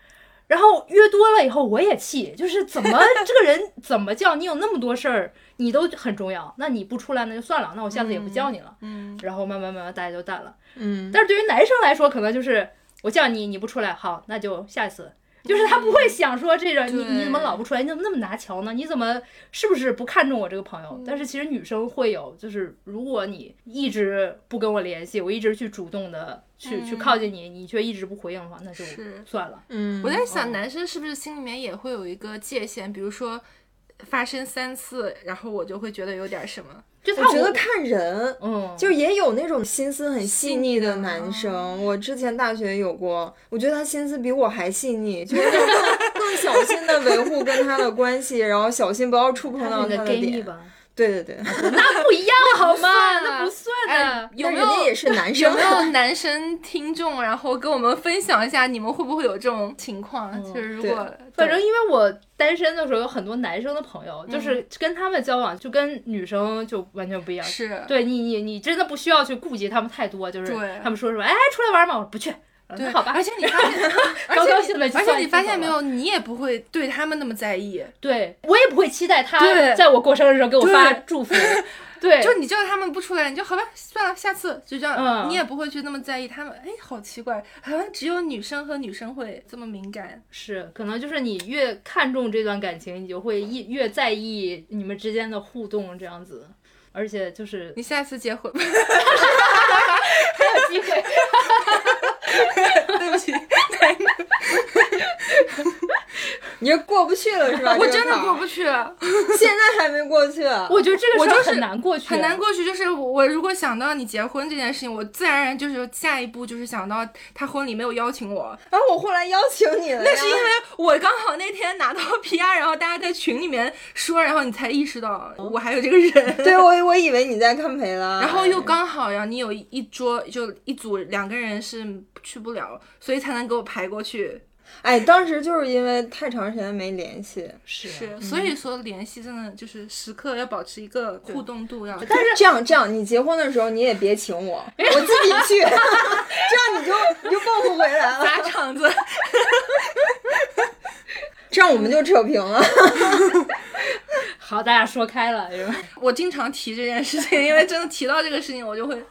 然后约多了以后我也气，就是怎么这个人怎么叫你有那么多事儿，你都很重要，那你不出来那就算了，那我下次也不叫你了。嗯，然后慢慢慢慢大家就淡了。嗯，但是对于男生来说，可能就是。我叫你，你不出来，好，那就下一次。就是他不会想说这个，你你怎么老不出来？你怎么那么拿桥呢？你怎么是不是不看重我这个朋友？但是其实女生会有，就是如果你一直不跟我联系，我一直去主动的去去靠近你，你却一直不回应的话，那就算了。嗯，我在想，男生是不是心里面也会有一个界限？比如说发生三次，然后我就会觉得有点什么。就我觉得看人，嗯，就也有那种心思很细腻的男生。我之前大学有过，我觉得他心思比我还细腻，就是更 [LAUGHS] 更小心的维护跟他的关系，然后小心不要触碰到他的点。对对对，[LAUGHS] 那不一样好吗？那不算的。有没有也是男生？有没有男生听众？然后跟我们分享一下，你们会不会有这种情况？就是如果，反正因为我单身的时候有很多男生的朋友，就是跟他们交往就跟女生就完全不一样。是，对你你你真的不需要去顾及他们太多，就是他们说什么，哎，出来玩嘛，我不去。对，好吧。而且你发现，[LAUGHS] 高高兴的，而且你发现没有，你也不会对他们那么在意。对我也不会期待他在我过生日的时候给我发祝福。[LAUGHS] 对，就你叫他们不出来，你就好吧，算了，下次就这样。你也不会去那么在意他们。哎，好奇怪，好像只有女生和女生会这么敏感。是，可能就是你越看重这段感情，你就会越越在意你们之间的互动这样子。而且就是你下次结婚，[LAUGHS] 还有机会。[LAUGHS] 对不起，[LAUGHS] 你是过不去了是吧？我真的过不去，[LAUGHS] 现在还没过去。我觉得这个事儿很难过去，很难过去。就是我如果想到你结婚这件事情，我自然而然就是下一步就是想到他婚礼没有邀请我，然后我后来邀请你了。那是因为我刚好那天拿到 PR，然后大家在群里面说，然后你才意识到我还有这个人。对我我以为你在看培了，然后又刚好呀，你有一桌就一组两个人是。去不了，所以才能给我排过去。哎，当时就是因为太长时间没联系，是是，所以说联系真的就是时刻要保持一个互动度要。但是这样这样，你结婚的时候你也别请我，我自己去，[LAUGHS] 这样你就你就报不回来了，砸场子。[LAUGHS] 这样我们就扯平了。好，大家说开了？[LAUGHS] 我经常提这件事情，因为真的提到这个事情，我就会，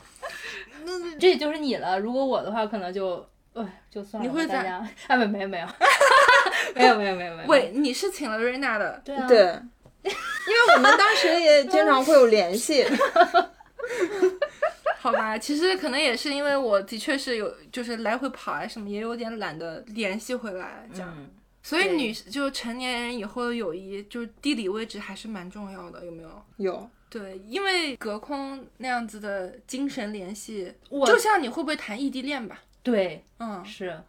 这也就是你了。如果我的话，可能就，哎，就算了。你会大家？啊，没没有没有，没有 [LAUGHS] 没有没有没有。喂，你是请了瑞娜的？对啊。对，因为我们当时也 [LAUGHS] 经常会有联系。[LAUGHS] 好吧，其实可能也是因为我的确是有，就是来回跑啊什么，也有点懒得联系回来这样。所以女就成年人以后的友谊，就是地理位置还是蛮重要的，有没有？有。对，因为隔空那样子的精神联系，就像你会不会谈异地恋吧？对，嗯，是。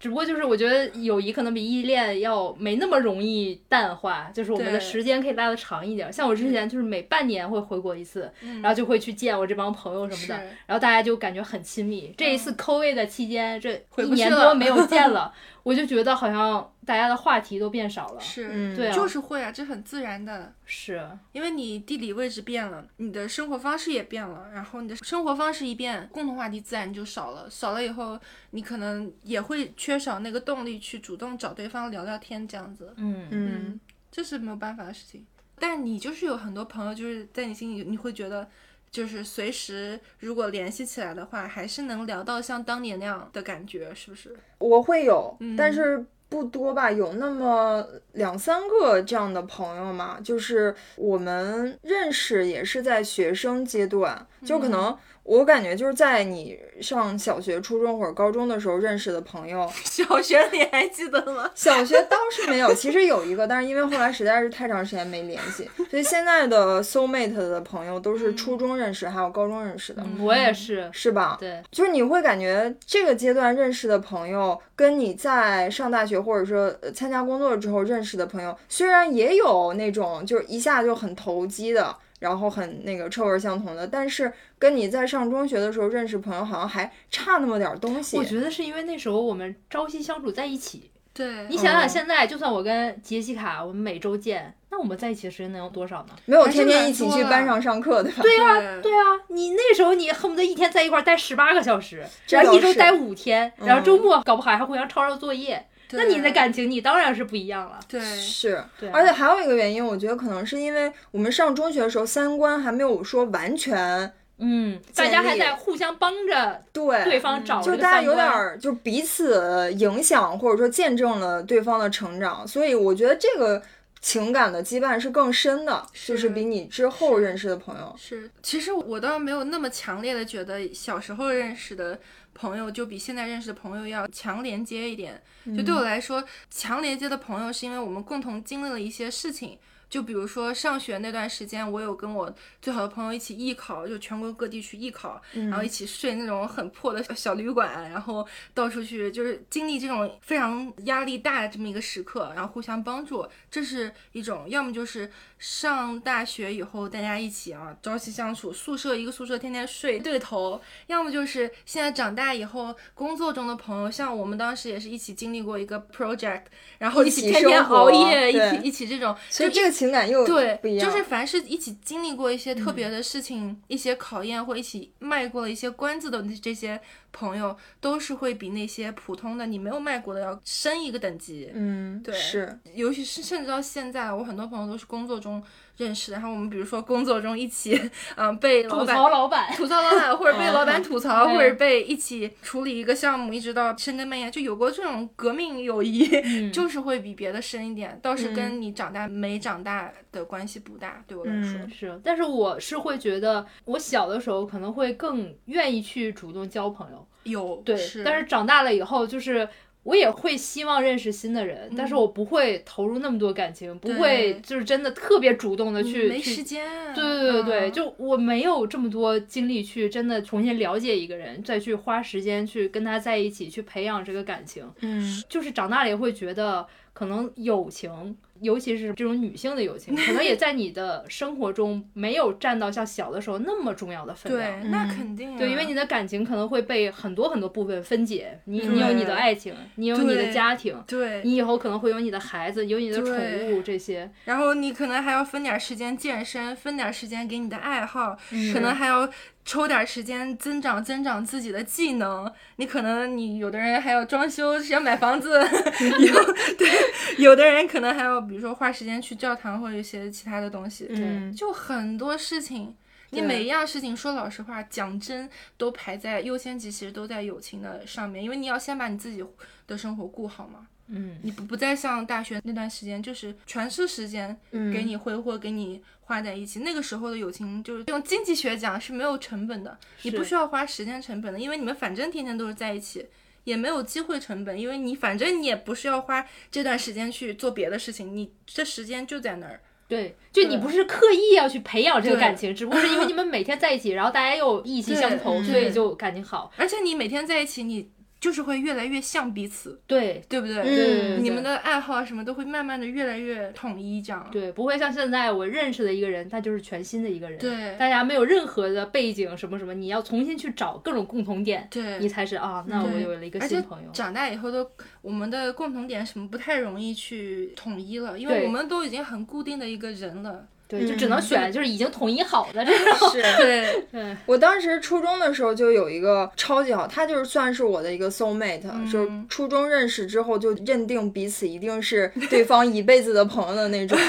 只不过就是我觉得友谊可能比异地恋要没那么容易淡化，就是我们的时间可以拉的长一点。像我之前就是每半年会回国一次，然后就会去见我这帮朋友什么的，然后大家就感觉很亲密。这一次 COVID 的期间，这一年多没有见了，[LAUGHS] 我就觉得好像大家的话题都变少了。是，对，就是会啊，这很自然的。是因为你地理位置变了，你的生活方式也变了，然后你的生活方式一变，共同话题自然就少了。少了以后，你可能也会缺少那个动力去主动找对方聊聊天，这样子。嗯嗯，这是没有办法的事情。但你就是有很多朋友，就是在你心里，你会觉得，就是随时如果联系起来的话，还是能聊到像当年那样的感觉，是不是？我会有，但是。不多吧，有那么两三个这样的朋友嘛，就是我们认识也是在学生阶段，就可能。我感觉就是在你上小学、初中或者高中的时候认识的朋友。[LAUGHS] 小学你还记得吗？小学倒是没有，其实有一个，但是因为后来实在是太长时间没联系，所以现在的 soul mate 的朋友都是初中认识，还有高中认识的。我也是，是吧？对，就是你会感觉这个阶段认识的朋友，跟你在上大学或者说参加工作之后认识的朋友，虽然也有那种就是一下就很投机的。然后很那个臭味相同的，但是跟你在上中学的时候认识朋友好像还差那么点东西。我觉得是因为那时候我们朝夕相处在一起。对，你想想现在，就算我跟杰西卡，我们每周见，那我们在一起的时间能有多少呢？没有天天一起去班上上课的。对呀，对呀，你那时候你恨不得一天在一块待十八个小时，然后一周待五天，然后周末搞不好还互相抄抄作业。那你的感情，你当然是不一样了。对，是，对。而且还有一个原因，我觉得可能是因为我们上中学的时候，三观还没有说完全，嗯，大家还在互相帮着对对方找，就大家有点就彼此影响，或者说见证了对方的成长，所以我觉得这个情感的羁绊是更深的，就是比你之后认识的朋友是。其实我倒没有那么强烈的觉得小时候认识的。朋友就比现在认识的朋友要强连接一点，就对我来说，强连接的朋友是因为我们共同经历了一些事情。就比如说上学那段时间，我有跟我最好的朋友一起艺考，就全国各地去艺考，然后一起睡那种很破的小旅馆，然后到处去，就是经历这种非常压力大的这么一个时刻，然后互相帮助，这是一种；要么就是上大学以后大家一起啊朝夕相处，宿舍一个宿舍天天睡对头；要么就是现在长大以后工作中的朋友，像我们当时也是一起经历过一个 project，然后一起天天熬夜，一起一起这种，所以这个。情感又对，不一样，就是凡是一起经历过一些特别的事情、一些考验，或一起迈过了一些关子的这些朋友，都是会比那些普通的你没有卖过的要深一个等级。嗯，对，是，尤其是甚至到现在，我很多朋友都是工作中。认识，然后我们比如说工作中一起，嗯，[LAUGHS] 被吐槽老板，吐槽老板，或者被老板吐槽，[LAUGHS] 或者被一起处理一个项目，一直到深更半夜，就有过这种革命友谊，就是会比别的深一点。倒是跟你长大没长大的关系不大，对我来说是。但是我是会觉得，我小的时候可能会更愿意去主动交朋友，有对，但是长大了以后就是。我也会希望认识新的人，但是我不会投入那么多感情，不会就是真的特别主动的去。没时间。对对对对，就我没有这么多精力去真的重新了解一个人，再去花时间去跟他在一起去培养这个感情。嗯，就是长大了也会觉得，可能友情尤其是这种女性的友情，可能也 [LAUGHS] 在你的生活中没有占到像小的时候那么重要的分量。对，那肯定。对，因为你的感情可能会被很多很多部分分解。你你有你的爱情，你有你的家庭，对，你以后可能会有你的孩子，有你的宠物这些。然后你可能还要分点时间健身，分点时间给你的爱好，可能还要。抽点时间增长增长自己的技能，你可能你有的人还要装修，想买房子，[LAUGHS] 有对，有的人可能还要比如说花时间去教堂或者一些其他的东西，嗯，就很多事情，你每一样事情说老实话，讲真都排在优先级，其实都在友情的上面，因为你要先把你自己的生活顾好嘛。嗯，你不不再像大学那段时间，就是全是时间给你挥霍，给你花在一起。那个时候的友情，就是用经济学讲是没有成本的，你不需要花时间成本的，因为你们反正天天都是在一起，也没有机会成本，因为你反正你也不是要花这段时间去做别的事情，你这时间就在那儿。对，就你不是刻意要去培养这个感情，只不过是因为你们每天在一起，然后大家又意 [LAUGHS] 气相投，所以就感情好。而且你每天在一起，你。就是会越来越像彼此，对对不对？对，你们的爱好什么都会慢慢的越来越统一，这样。对，不会像现在我认识的一个人，他就是全新的一个人。对，大家没有任何的背景什么什么，你要重新去找各种共同点，对，你才是啊，那我有了一个新朋友。长大以后都，我们的共同点什么不太容易去统一了，因为我们都已经很固定的一个人了。对，就只能选就是已经统一好的这种。是，对 [LAUGHS] 对。我当时初中的时候就有一个超级好，他就是算是我的一个 soul mate，就是初中认识之后就认定彼此一定是对方一辈子的朋友的那种。[LAUGHS]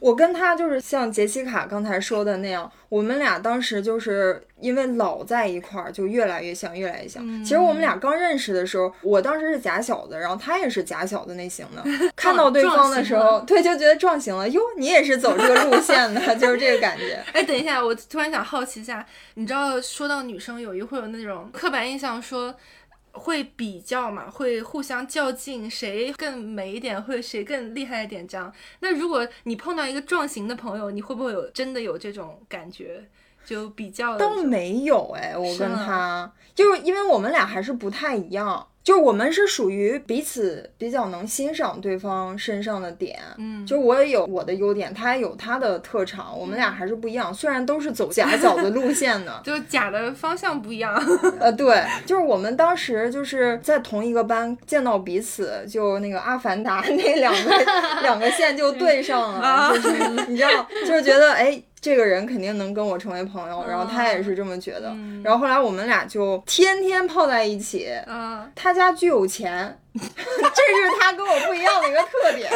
我跟他就是像杰西卡刚才说的那样，我们俩当时就是因为老在一块儿，就越来越像，越来越像。其实我们俩刚认识的时候，我当时是假小子，然后他也是假小子类型的。[LAUGHS] 看到对方的时候，对，就觉得撞型了。哟，你也是走这个路线的，[LAUGHS] 就是这个感觉。哎，等一下，我突然想好奇一下，你知道说到女生友谊会有那种刻板印象说。会比较嘛，会互相较劲，谁更美一点，会谁更厉害一点这样。那如果你碰到一个撞型的朋友，你会不会有真的有这种感觉？就比较都没有哎，我跟他就是因为我们俩还是不太一样。就我们是属于彼此比较能欣赏对方身上的点，嗯，就我也有我的优点，他也有他的特长，我们俩还是不一样。虽然都是走假角的路线的，[LAUGHS] 就假的方向不一样。[LAUGHS] 呃，对，就是我们当时就是在同一个班见到彼此，就那个阿凡达 [LAUGHS] 那两个两个线就对上了，就是你知道，就是觉得哎。这个人肯定能跟我成为朋友，然后他也是这么觉得。然后后来我们俩就天天泡在一起。他家巨有钱，[LAUGHS] 这是他跟我不一样的一个特点。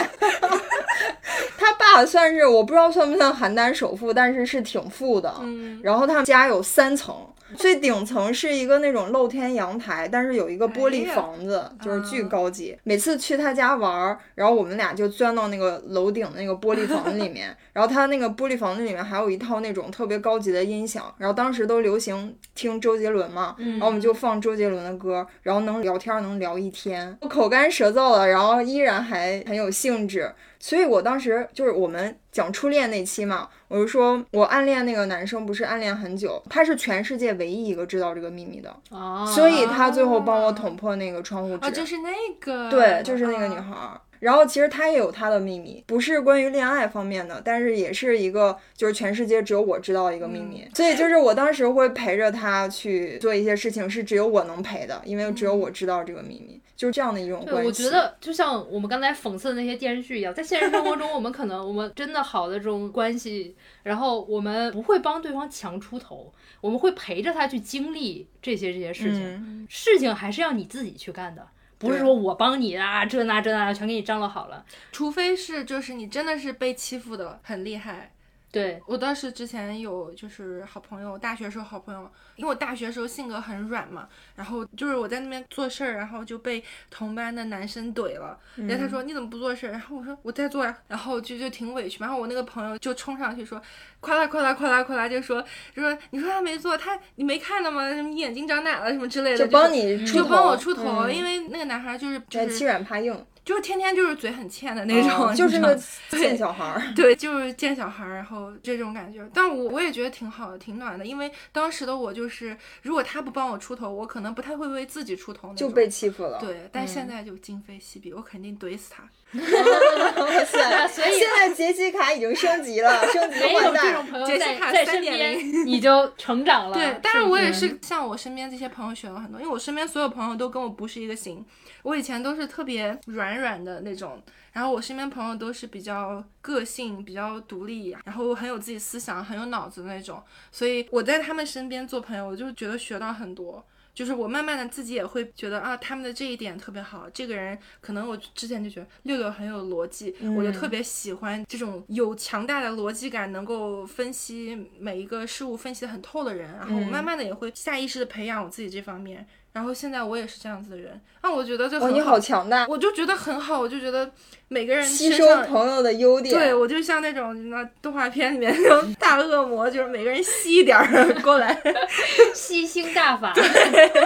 [LAUGHS] 他爸算是我不知道算不算邯郸首富，但是是挺富的。然后他们家有三层。最顶层是一个那种露天阳台，但是有一个玻璃房子，就是巨高级。每次去他家玩，然后我们俩就钻到那个楼顶的那个玻璃房子里面，[LAUGHS] 然后他那个玻璃房子里面还有一套那种特别高级的音响，然后当时都流行听周杰伦嘛，然后我们就放周杰伦的歌，然后能聊天能聊一天，口干舌燥的，然后依然还很有兴致。所以我当时就是我们讲初恋那期嘛，我就说我暗恋那个男生不是暗恋很久，他是全世界唯一一个知道这个秘密的，所以他最后帮我捅破那个窗户纸。哦，就是那个，对，就是那个女孩。然后其实他也有他的秘密，不是关于恋爱方面的，但是也是一个就是全世界只有我知道的一个秘密。所以就是我当时会陪着他去做一些事情，是只有我能陪的，因为只有我知道这个秘密，就是这样的一种关系。我觉得就像我们刚才讽刺的那些电视剧一样，在现实生活中，我们可能我们真的好的这种关系，然后我们不会帮对方强出头，我们会陪着他去经历这些这些事情，事情还是要你自己去干的。不是说我帮你啊，这那这那全给你张罗好了，除非是就是你真的是被欺负的很厉害。对。我当时之前有就是好朋友，大学时候好朋友，因为我大学时候性格很软嘛，然后就是我在那边做事儿，然后就被同班的男生怼了，然后他说你怎么不做事儿？然后我说我在做呀，然后就就挺委屈，然后我那个朋友就冲上去说，夸啦夸啦夸啦夸啦，就说就说你说他没做，他你没看到吗？什么眼睛长奶了？什么之类的，就帮你就帮我出头，因为那个男孩就是就是欺软怕硬。就是天天就是嘴很欠的那种，就是个贱小孩儿。[LAUGHS] 对，就是贱小孩儿，然后这种感觉。但我我也觉得挺好的，挺暖的。因为当时的我就是，如果他不帮我出头，我可能不太会为自己出头。就被欺负了。对，但现在就今非昔比，我肯定怼死他。[LAUGHS] 哇塞！[LAUGHS] 所以现在杰西卡已经升级了，升级换代种。朋友杰西卡在在身边，你就成长了。对，但是是不我也是向我身边这些朋友学了很多，因为我身边所有朋友都跟我不是一个型。我以前都是特别软软的那种，然后我身边朋友都是比较个性、比较独立，然后很有自己思想、很有脑子的那种。所以我在他们身边做朋友，我就觉得学到很多。就是我慢慢的自己也会觉得啊，他们的这一点特别好。这个人可能我之前就觉得六六很有逻辑，我就特别喜欢这种有强大的逻辑感，能够分析每一个事物分析的很透的人。然后我慢慢的也会下意识的培养我自己这方面。然后现在我也是这样子的人，那，我觉得这哇，很你好强大！我就觉觉得很好，我就觉得每个人吸收身上朋友的优点。对我就像那种那动画片里面那种大恶魔，就是每个人吸一点儿 [LAUGHS] 过来。[LAUGHS] 吸星大法。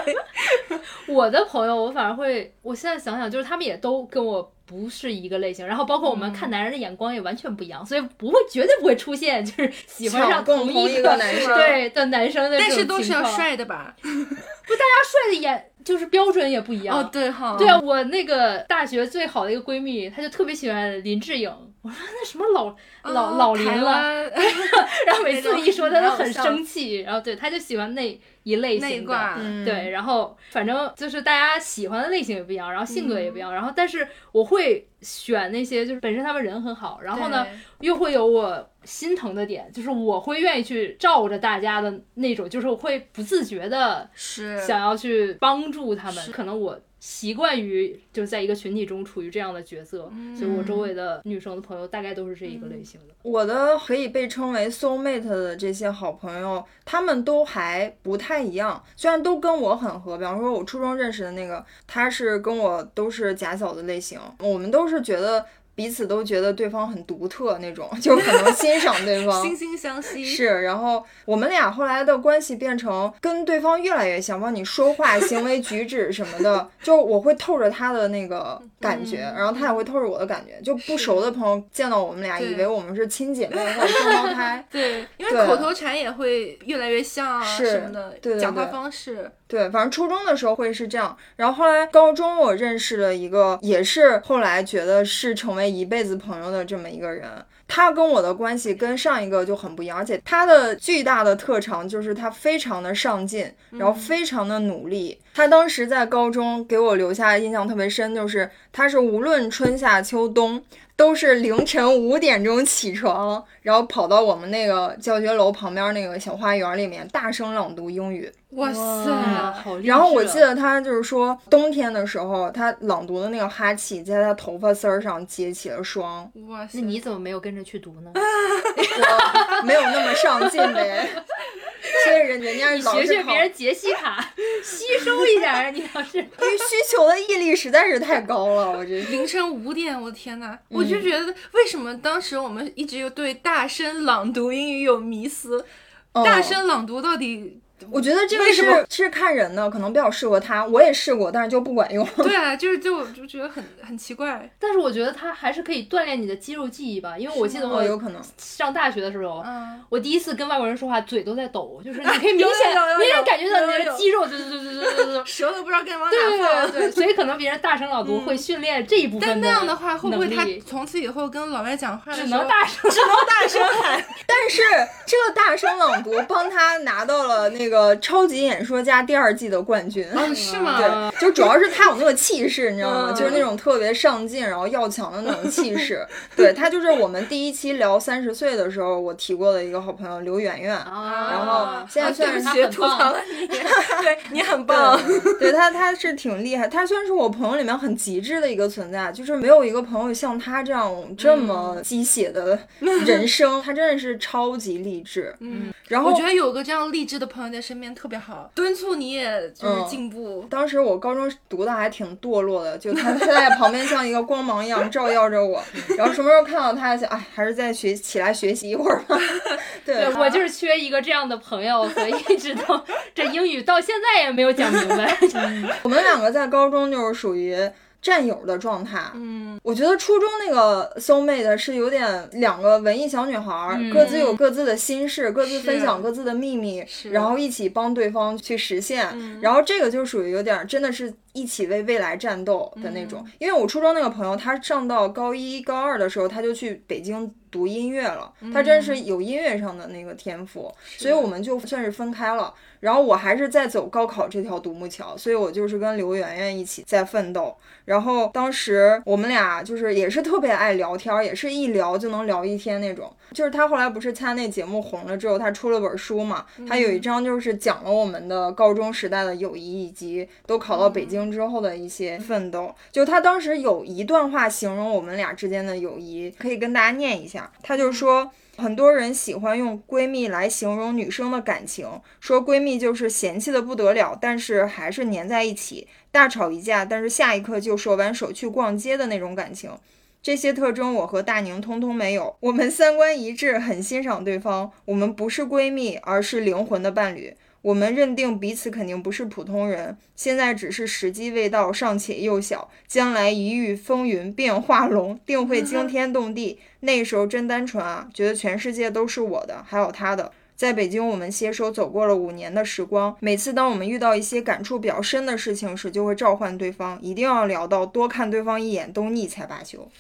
[LAUGHS] 我的朋友，我反而会，我现在想想，就是他们也都跟我不是一个类型，然后包括我们看男人的眼光也完全不一样，所以不会绝对不会出现就是喜欢上同一一个男生对的男生但是都是要帅的吧？[LAUGHS] 不，大家帅的眼就是标准也不一样。哦，对哈，对啊，我那个大学最好的一个闺蜜，她就特别喜欢林志颖。我说那什么老老、哦老林了，[LAUGHS] 然后每次一说他都很生气。然后对，他就喜欢那一类型的。对，然后反正就是大家喜欢的类型也不一样，然后性格也不一样，嗯然后但是我会选那些就是本身他们人很好，然后呢又会有我心疼的点，就是我会愿意去照着大家的那种，就是我会不自觉的是想要去帮助他们，可能我。习惯于就在一个群体中处于这样的角色，嗯所以我周围的女生的朋友大概都是这一个类型的。我的可以被称为 soul mate 的这些好朋友，他们都还不太一样，虽然都跟我很合。比方说，我初中认识的那个，他是跟我都是假小子类型，我们都是觉得彼此都觉得对方很独特那种，就可能欣赏对方。惺惺相惜。是，然后我们俩后来的关系变成跟对方越来越像，帮你说话、行为举止什么的，就我会透着他的那个感觉，嗯然后他也会透着我的感觉。就不熟的朋友见到我们俩，以为我们是亲姐妹或者双胞胎。[LAUGHS] 对，因为口头禅也会越来越像啊什么的，对对讲话方式。对，反正初中的时候会是这样，然后后来高中我认识了一个，也是后来觉得是成为一辈子朋友的这么一个人。他跟我的关系跟上一个就很不一样，而且他的巨大的特长就是他非常的上进，然后非常的努力。他当时在高中给我留下的印象特别深，就是他是无论春夏秋冬。都是凌晨五点钟起床，然后跑到我们那个教学楼旁边那个小花园里面大声朗读英语。哇哇，塞！好励志啊！然后我记得他就是说，冬天的时候，他朗读的那个哈气在他头发丝儿上结起了霜，哇塞！那你怎么没有跟着去读呢？[LAUGHS] 我没有那么上进呗。[LAUGHS] 所以人人家你老是学学别人杰西卡，[LAUGHS] 吸收一点儿。你要是对于需求的毅力实在是太高了，我这凌晨五点，我的天呐，我嗯就觉得为什么当时我们一直有对大声朗读英语有迷思？大嗯声朗读到底？我觉得这个是是看人的，可能比较适合他。我也试过，但是就不管用。对啊，就是就就觉得很很奇怪。但是我觉得它还是可以锻炼你的肌肉记忆吧，因为我记得我，有可能。上大学的时候，嗯，我第一次跟外国人说话，嘴都在抖，就是你可以明显明显感觉到你的肌肉，对对对对对对对。[LAUGHS] 舌头不知道该往对对哪放。对 [LAUGHS] 对，所以可能别人大声朗读会训练这一部分但那样的话，会不会他从此以后跟老外讲话只能大声？只能大声喊？[LAUGHS] 但是这个大声朗读帮他拿到了那个超级演说家第二季的冠军。哦，是吗？对，就主要是他有那个气势，你知道吗？嗯就是那种特别上进，然后要强的那种气势。对他就是我们第一期聊三十岁的时候，我提过的一个好朋友刘媛媛。啊然后现在啊虽然对不起，他很棒吐槽了你，[LAUGHS] 对你很棒。[LAUGHS] 对他，他是挺厉害。他算是我朋友里面很极致的一个存在，就是没有一个朋友像他这样这么鸡血的人生。他真的是超级励志。嗯，然后我觉得有个这样励志的朋友在身边特别好，敦促你也就是进步。当时我高中读的还挺堕落的，就他 [LAUGHS] 他在旁边像一个光芒一样照耀着我，[LAUGHS] 然后什么时候看到他，想哎，还是再学起来学习一会儿吧。[LAUGHS] 对对，我就是缺一个这样的朋友，所以一直都这英语到现在也没有讲明白。我们两个在高中就是属于战友的状态。嗯，我觉得初中那个 soul mate 是有点两个文艺小女孩各自有各自的心事，各自分享各自的秘密，然后一起帮对方去实现。嗯。然后这个就属于有点真的是一起为未来战斗的那种。因为我初中那个朋友，他上到高一、高二的时候，他就去北京读音乐了，他真是有音乐上的那个天赋，所以我们就算是分开了。然后我还是在走高考这条独木桥，所以我就是跟刘媛媛一起在奋斗。然后当时我们俩就是也是特别爱聊天，也是一聊就能聊一天那种。就是他后来不是参加那节目红了之后，他出了本书嘛，他有一章就是讲了我们的高中时代的友谊，以及都考到北京之后的一些奋斗。就他当时有一段话形容我们俩之间的友谊，可以跟大家念一下。他就说。很多人喜欢用闺蜜来形容女生的感情，说闺蜜就是嫌弃的不得了，但是还是粘在一起，大吵一架，但是下一刻就手挽手去逛街的那种感情。这些特征我和大宁通通没有，我们三观一致，很欣赏对方。我们不是闺蜜，而是灵魂的伴侣。我们认定彼此肯定不是普通人，现在只是时机未到，尚且幼小，将来一遇风云变化龙，定会惊天动地。那时候真单纯啊，觉得全世界都是我的，还有他的。在北京，我们携手走过了五年的时光。每次当我们遇到一些感触比较深的事情时，就会召唤对方，一定要聊到多看对方一眼都腻才罢休。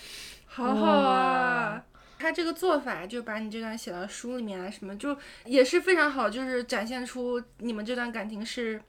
好好啊。他这个做法就把你这段写到书里面啊，什么就也是非常好，就是展现出你们这段感情是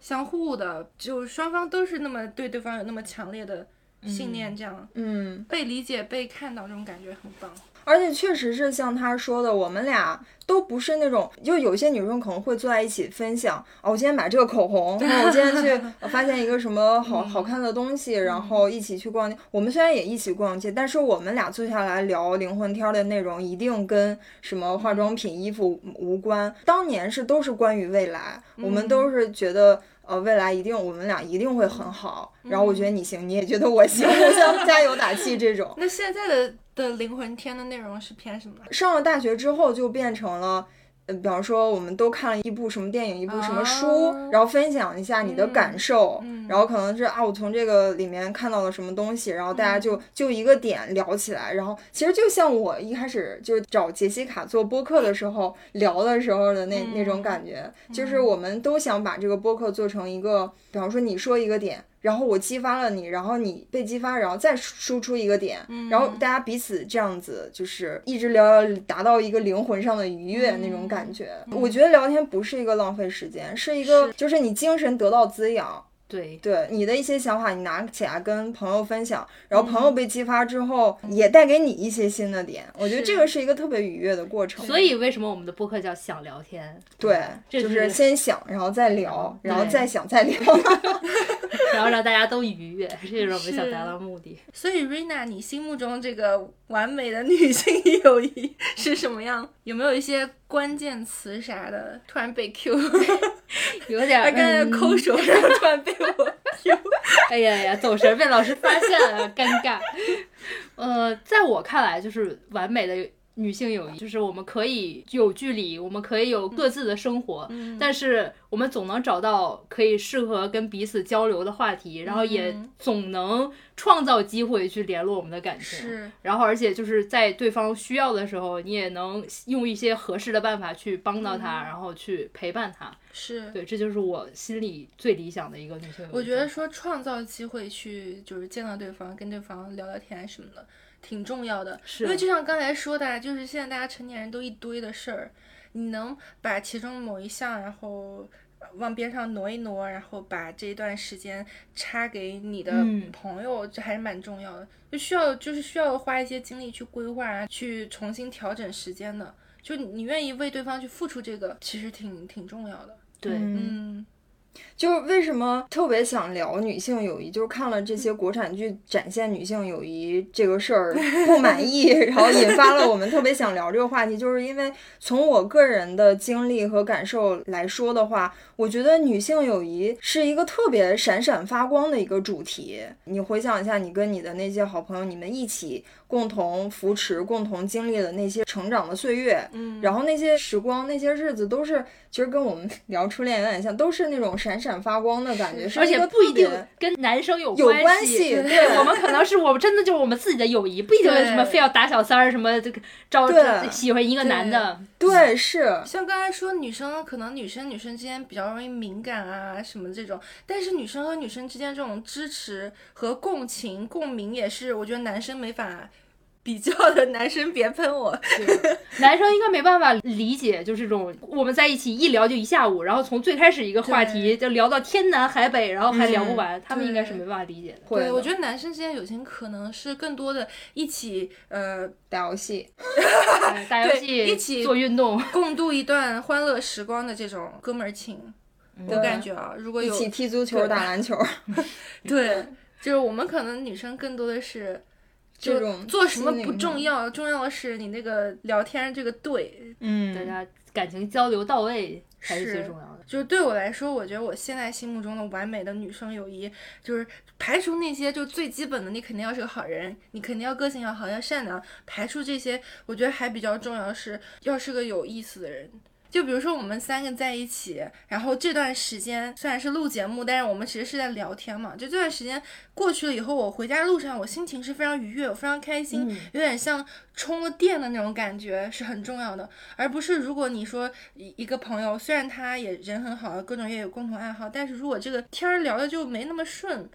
相互的，就双方都是那么对对方有那么强烈的信念，这样，嗯，被理解、被看到这种感觉很棒。而且确实是像他说的，我们俩都不是那种，就有些女生可能会坐在一起分享，哦，我今天买这个口红，然后我今天去 [LAUGHS] 发现一个什么好好看的东西，然后一起去逛街。我们虽然也一起逛街，但是我们俩坐下来聊灵魂天的内容，一定跟什么化妆品、衣服无关。当年是都是关于未来，我们都是觉得。呃，未来一定我们俩一定会很好，然后我觉得你行，你也觉得我行，互相加油打气这种。那现在的的灵魂天的内容是偏什么？上了大学之后就变成了。呃，比方说，我们都看了一部什么电影，一部什么书，然后分享一下你的感受，然后可能是啊，我从这个里面看到了什么东西，然后大家就就一个点聊起来，然后其实就像我一开始就是找杰西卡做播客的时候聊的时候的那那种感觉，就是我们都想把这个播客做成一个，比方说你说一个点。然后我激发了你，然后你被激发，然后再输出一个点，然后大家彼此这样子，就是一直聊聊，达到一个灵魂上的愉悦那种感觉。我觉得聊天不是一个浪费时间，是一个就是你精神得到滋养。对对，你的一些想法你拿起来跟朋友分享，然后朋友被激发之后，也带给你一些新的点。我觉得这个是一个特别愉悦的过程。所以为什么我们的播客叫想聊天？对，就是先想，然后再聊，然后再想再聊，[LAUGHS] 然后让大家都愉悦，[LAUGHS] 这是我们想达到目的。所以瑞娜，你心目中这个完美的女性友谊是什么样？有没有一些关键词啥的？突然被 Q，[LAUGHS] 有点刚才抠手，然后突然被我 Q。[LAUGHS] 哎呀呀，走神被老师发现了，尴尬。呃，在我看来，就是完美的。女性友谊就是我们可以有距离，我们可以有各自的生活，但是我们总能找到可以适合跟彼此交流的话题，然后也总能创造机会去联络我们的感情。是，然后而且就是在对方需要的时候，你也能用一些合适的办法去帮到他，然后去陪伴他。是对，这就是我心里最理想的一个女性友谊。我觉得说创造机会去就是见到对方，跟对方聊聊天什么的。挺重要的，因为就像刚才说的，就是现在大家成年人都一堆的事儿，你能把其中某一项，然后往边上挪一挪，然后把这一段时间插给你的朋友，这还是蛮重要的。就需要就是需要花一些精力去规划，去重新调整时间的。就你愿意为对方去付出，这个其实挺挺重要的。对，嗯。就是为什么特别想聊女性友谊，就是看了这些国产剧展现女性友谊这个事儿不满意，[LAUGHS] 然后引发了我们特别想聊这个话题。就是因为从我个人的经历和感受来说的话，我觉得女性友谊是一个特别闪闪发光的一个主题。你回想一下，你跟你的那些好朋友，你们一起共同扶持、共同经历的那些成长的岁月，嗯，然后那些时光、那些日子，都是其实跟我们 [LAUGHS] 聊初恋有点像，都是那种。闪闪发光的感觉，是而且不一定跟男生有有关系。系对，我们可能是我们真的就是我们自己的友谊，不一定对什么非要打小三儿什么这个招对喜欢一个男的。对是，像刚才说，女生可能女生女生之间比较容易敏感啊什么这种，但是女生和女生之间这种支持和共情共鸣也是，我觉得男生没法比较的。男生别喷我，男生应该没办法理解，就这种我们在一起一聊就一下午，然后从最开始一个话题就聊到天南海北，然后还聊不完，他们应该是没办法理解的。对我觉得男生之间友情可能是更多的一起呃打游戏，对打游戏，[LAUGHS] 一起做运动，共度一段欢乐时光的这种哥们儿情。我感觉啊，如果有一起踢足球、打篮球，[LAUGHS] 对，就是我们可能女生更多的是。就做什么不重要，重要的是你那个聊天这个对。嗯大嗯，家感情交流到位才是是最重要的。就是对我来说，我觉得我现在心目中的完美的女生友谊，就是排除那些就最基本的，你肯定要是个好人，你肯定要个性要好，要善良。排除这些，我觉得还比较重要的是要是个有意思的人。就比如说我们三个在一起，然后这段时间虽然是录节目，但是我们其实是在聊天嘛。就这段时间过去了以后，我回家路上我心情是非常愉悦，我非常开心，嗯有点像充了电的那种感觉是很重要的，而不是如果你说一一个朋友，虽然他也人很好，各种也有共同爱好，但是如果这个天儿聊的就没那么顺，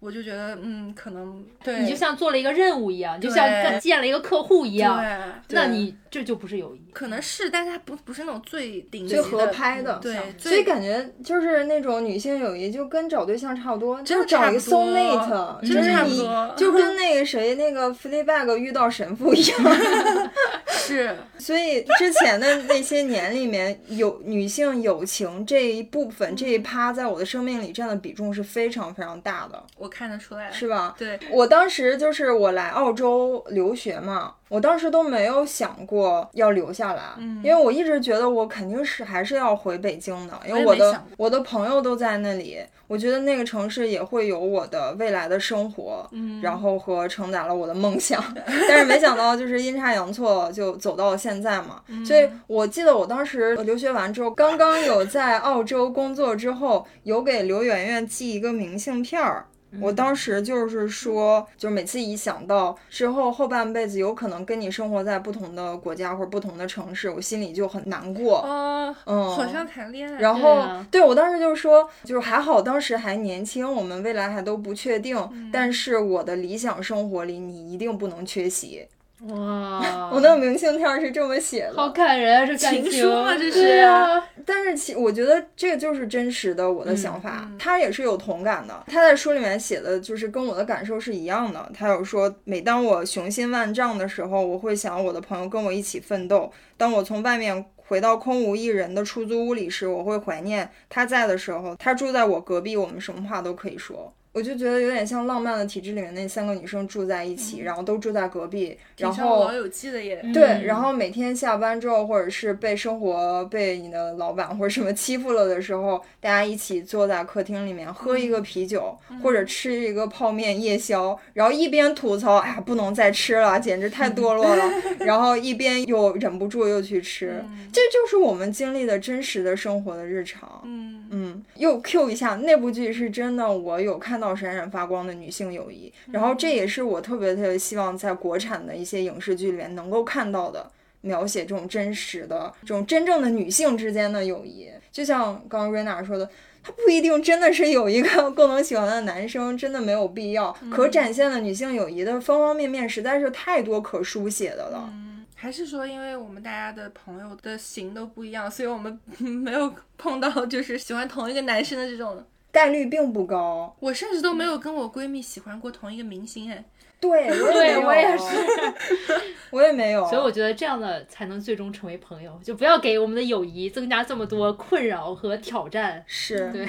我就觉得嗯，可能对，你就像做了一个任务一样，就像跟见了一个客户一样，对，那你这就不是友谊。可能是，但是它不不是那种最顶级最合的拍的，对，所以感觉就是那种女性友谊，就跟找对象差不多，真的就是找一个差不多 soul mate，真的差不就是你多就跟 [LAUGHS] 那个谁那个 Fleabag 遇到神父一样。[LAUGHS] [LAUGHS] 是。所以之前的那些年里面，有女性友情这一部分这一趴，在我的生命里占的比重是非常非常大的，我看得出来，是吧？对，我当时就是我来澳洲留学嘛，我当时都没有想过要留下来，嗯因为我一直觉得我肯定是还是要回北京的，因为我的我的朋友都在那里，我觉得那个城市也会有我的未来的生活，嗯然后和承载了我的梦想，[LAUGHS] 但是没想到就是阴差阳错就走到了现在嘛，嗯所以我记得我当时留学完之后，刚刚有在澳洲工作之后，有给刘媛媛寄一个明信片儿。我当时就是说，就每次一想到之后后半辈子有可能跟你生活在不同的国家或者不同的城市，我心里就很难过。哦，嗯，好像谈恋爱，然后对啊我当时就是说，就是还好当时还年轻，我们未来还都不确定，嗯但是我的理想生活里你一定不能缺席。哇，[LAUGHS] 我那明信片是这么写的，好感人啊，这感情情书啊这是对啊，但是其我觉得这个就是真实的我的想法，嗯他也是有同感的。他在书里面写的就是跟我的感受是一样的。他有说，每当我雄心万丈的时候，我会想我的朋友跟我一起奋斗；当我从外面回到空无一人的出租屋里时，我会怀念他在的时候。他住在我隔壁，我们什么话都可以说。我就觉得有点像《浪漫的体质》里面那三个女生住在一起，然后都住在隔壁，然后挺像老友记的耶，对，嗯然后每天下班之后，或者是被生活、被你的老板或者什么欺负了的时候，大家一起坐在客厅里面喝一个啤酒，或者吃一个泡面夜宵，然后一边吐槽，哎呀，不能再吃了，简直太堕落了，然后一边又忍不住又去吃，这就是我们经历的真实的生活的日常。嗯，嗯，又 Q 一下那部剧是真的，我有看到闪闪发光的女性友谊，然后这也是我特别特别希望在国产的一些影视剧里面能够看到的，描写这种真实的、这种真正的女性之间的友谊。就像刚刚瑞娜说的，她不一定真的是有一个 [LAUGHS] 共同喜欢的男生，真的没有必要。可展现的女性友谊的方方面面实在是太多可书写的了。嗯还是说，因为我们大家的朋友的型都不一样，所以我们 [LAUGHS] 没有碰到就是喜欢同一个男生的这种。概率并不高，我甚至都没有跟我闺蜜喜欢过同一个明星，哎，对，我也对没有我也是，[LAUGHS] 我也没有。所以我觉得这样的才能最终成为朋友，就不要给我们的友谊增加这么多困扰和挑战。是对，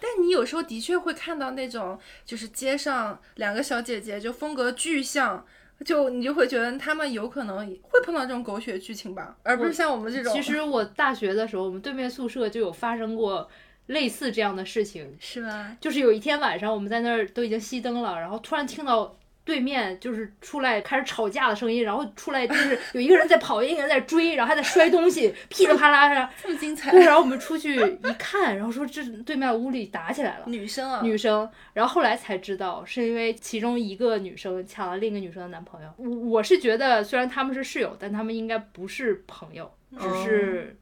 但你有时候的确会看到那种，就是街上两个小姐姐就风格巨像，就你就会觉得他们有可能会碰到这种狗血剧情吧，而不是像我们这种。其实我大学的时候，我们对面宿舍就有发生过类似这样的事情，是吗？就是有一天晚上我们在那儿都已经熄灯了，然后突然听到对面就是出来开始吵架的声音，然后出来就是有一个人在跑，一个人在追，然后还在摔东西，[LAUGHS] 噼里啪啦的。这么精彩。对，然后我们出去一看，然后说这对面屋里打起来了，女生啊，女生。然后后来才知道，是因为其中一个女生抢了另一个女生的男朋友。我我是觉得，虽然他们是室友，但他们应该不是朋友，只是。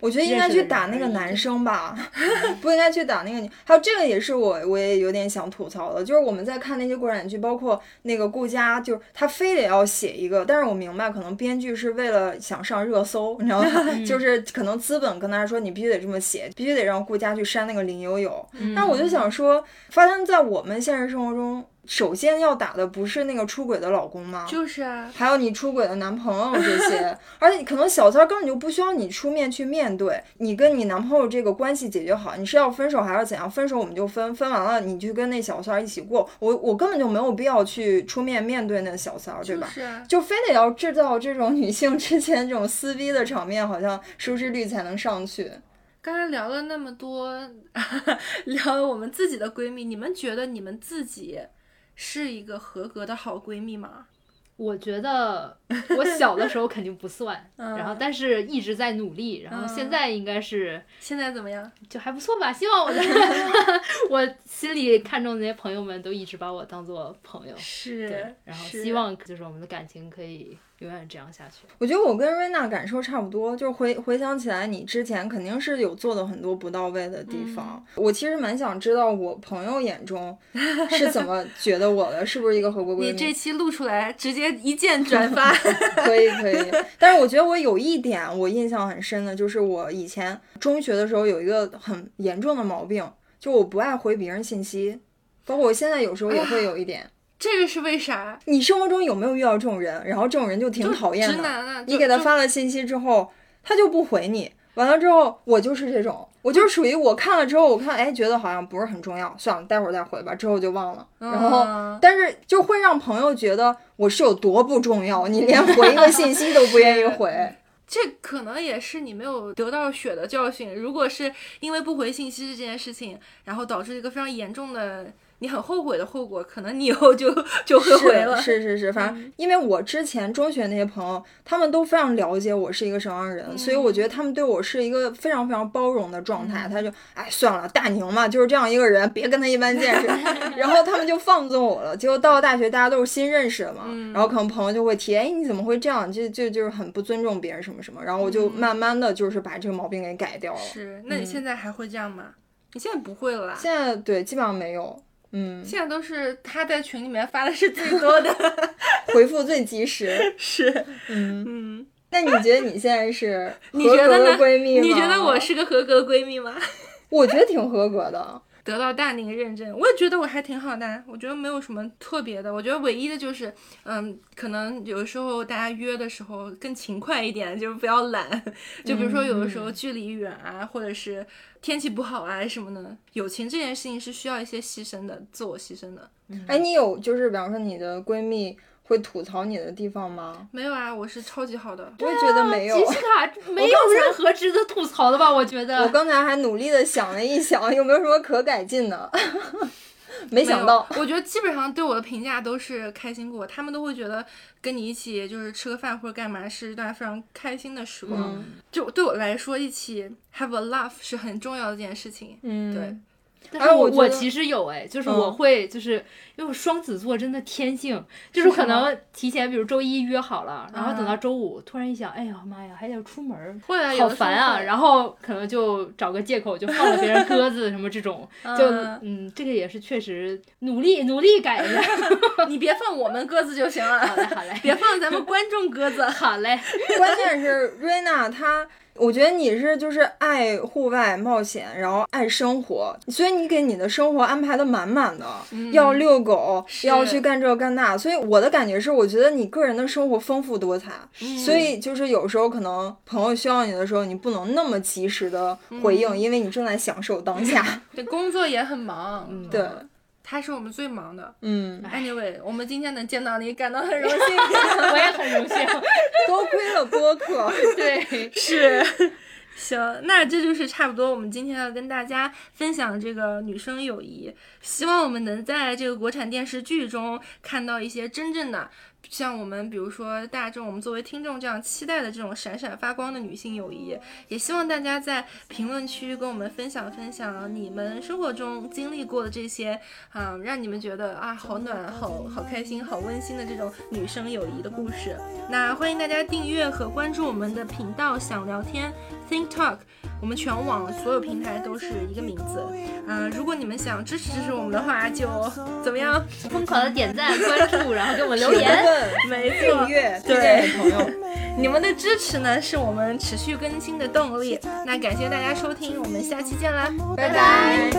我觉得应该去打那个男生吧，[LAUGHS] 不应该去打那个女。还有这个也是我我也有点想吐槽的，就是我们在看那些国产剧，包括那个顾佳，就是他非得要写一个，但是我明白可能编剧是为了想上热搜，你知道吗？[LAUGHS] 就是可能资本跟他说你必须得这么写，必须得让顾佳去删那个林有有。但我就想说，发生在我们现实生活中。首先要打的不是那个出轨的老公吗？就是啊，还有你出轨的男朋友这些，[LAUGHS] 而且可能小三根本就不需要你出面去面对，你跟你男朋友这个关系解决好，你是要分手还是怎样？分手我们就分，分完了你去跟那小三一起过，我我根本就没有必要去出面面对那小三，对吧？就非得要制造这种女性之间这种撕逼的场面，好像收视率才能上去。刚才聊了那么多，[LAUGHS] 聊了我们自己的闺蜜，你们觉得你们自己？是一个合格的好闺蜜吗？我觉得我小的时候肯定不算，[LAUGHS] 然后但是一直在努力，然后现在应该是现在怎么样？就还不错吧。希望我的 [LAUGHS] 我心里看中的那些朋友们都一直把我当做朋友，是，然后希望就是我们的感情可以。永远这样下去。我觉得我跟瑞娜感受差不多，就是回回想起来，你之前肯定是有做的很多不到位的地方。我其实蛮想知道我朋友眼中是怎么 [LAUGHS] 觉得我的，是不是一个合格闺蜜？你这期录出来，直接一键转发。[LAUGHS] 可以可以。但是我觉得我有一点我印象很深的，就是我以前中学的时候有一个很严重的毛病，就我不爱回别人信息，包括我现在有时候也会有一点。这个是为啥？你生活中有没有遇到这种人？然后这种人就挺讨厌的。直男啊你给他发了信息之后，他就不回你。完了之后，我就是这种，我就是属于我看了之后，我看哎，觉得好像不是很重要，算了，待会儿再回吧。之后就忘了。然后，但是就会让朋友觉得我是有多不重要，你连回一个 [LAUGHS] 信息都不愿意回。这可能也是你没有得到血的教训。如果是因为不回信息这件事情，然后导致一个非常严重的。你很后悔的后果，可能你以后就 [LAUGHS] 就会回了。是是是，反正因为我之前中学那些朋友，他们都非常了解我是一个什么样的人，所以我觉得他们对我是一个非常非常包容的状态。他就哎算了，大宁嘛就是这样一个人，别跟他一般见识。[LAUGHS] 然后他们就放纵我了。结果到了大学，大家都是新认识的嘛，然后可能朋友就会提，哎你怎么会这样？就就就是很不尊重别人什么什么。然后我就慢慢的就是把这个毛病给改掉了。是，那你现在还会这样吗？你现在不会了啦。现在对，基本上没有。嗯，现在都是他在群里面发的是最多的，[LAUGHS] 回复最及时。[LAUGHS] 是，嗯嗯。那你觉得你现在是 [LAUGHS] 合格的闺蜜吗？你觉得我是个合格的闺蜜吗？我觉得挺合格的。得到大宁认证，我也觉得我还挺好的。我觉得没有什么特别的。我觉得唯一的就是，嗯，可能有的时候大家约的时候更勤快一点，就是不要懒。就比如说有的时候距离远啊，或者是天气不好啊什么的，友情这件事情是需要一些牺牲的，自我牺牲的。哎，你有就是比方说你的闺蜜。会吐槽你的地方吗？没有啊，我是超级好的。我也觉得没有。吉西 [LAUGHS] 卡没有任何值得吐槽的吧？我觉得。我刚才还努力的想了一想，有没有什么可改进的？[LAUGHS] 没想到。我觉得基本上对我的评价都是开心过，他们都会觉得跟你一起就是吃个饭或者干嘛是一段非常开心的时光。就对我来说，一起 have a laugh 是很重要的一件事情。嗯，对。但是我我其实有哎，就是我会就是因为双子座真的天性，就是可能提前比如周一约好了，然后等到周五突然一想，哎呀妈呀，还得出门，好烦啊！[LAUGHS] 然后可能就找个借口就放了别人鸽子什么这种，[LAUGHS] 就嗯，这个也是确实努力努力改一下。[LAUGHS] 你别放我们鸽子就行了，好嘞好嘞，别放咱们观众鸽子，好嘞。关键是瑞娜她。我觉得你是就是爱户外冒险，然后爱生活，所以你给你的生活安排的满满的，要遛狗，要去干这干那，所以我的感觉是，我觉得你个人的生活丰富多彩，所以就是有时候可能朋友需要你的时候，你不能那么及时的回应，因为你正在享受当下。[LAUGHS] 对，工作也很忙，对。他是我们最忙的，嗯，Anyway，我们今天能见到你，感到很荣幸，[LAUGHS] 我也很荣幸，[LAUGHS] 多亏了播客，[LAUGHS] 对，是，行，那这就是差不多我们今天要跟大家分享这个女生友谊。希望我们能在这个国产电视剧中看到一些真正的。像我们，比如说大众，我们作为听众这样期待的这种闪闪发光的女性友谊，也希望大家在评论区跟我们分享分享你们生活中经历过的这些啊，让你们觉得啊好暖、好好开心、好温馨的这种女生友谊的故事。那欢迎大家订阅和关注我们的频道，想聊天 Think Talk。我们全网所有平台都是一个名字，嗯，如果你们想支持支持我们的话，就怎么样？疯狂的点赞、关注，然后给我们留言，没错，订阅，推荐给朋友。你们的支持呢，是我们持续更新的动力。那感谢大家收听，我们下期见啦，拜拜。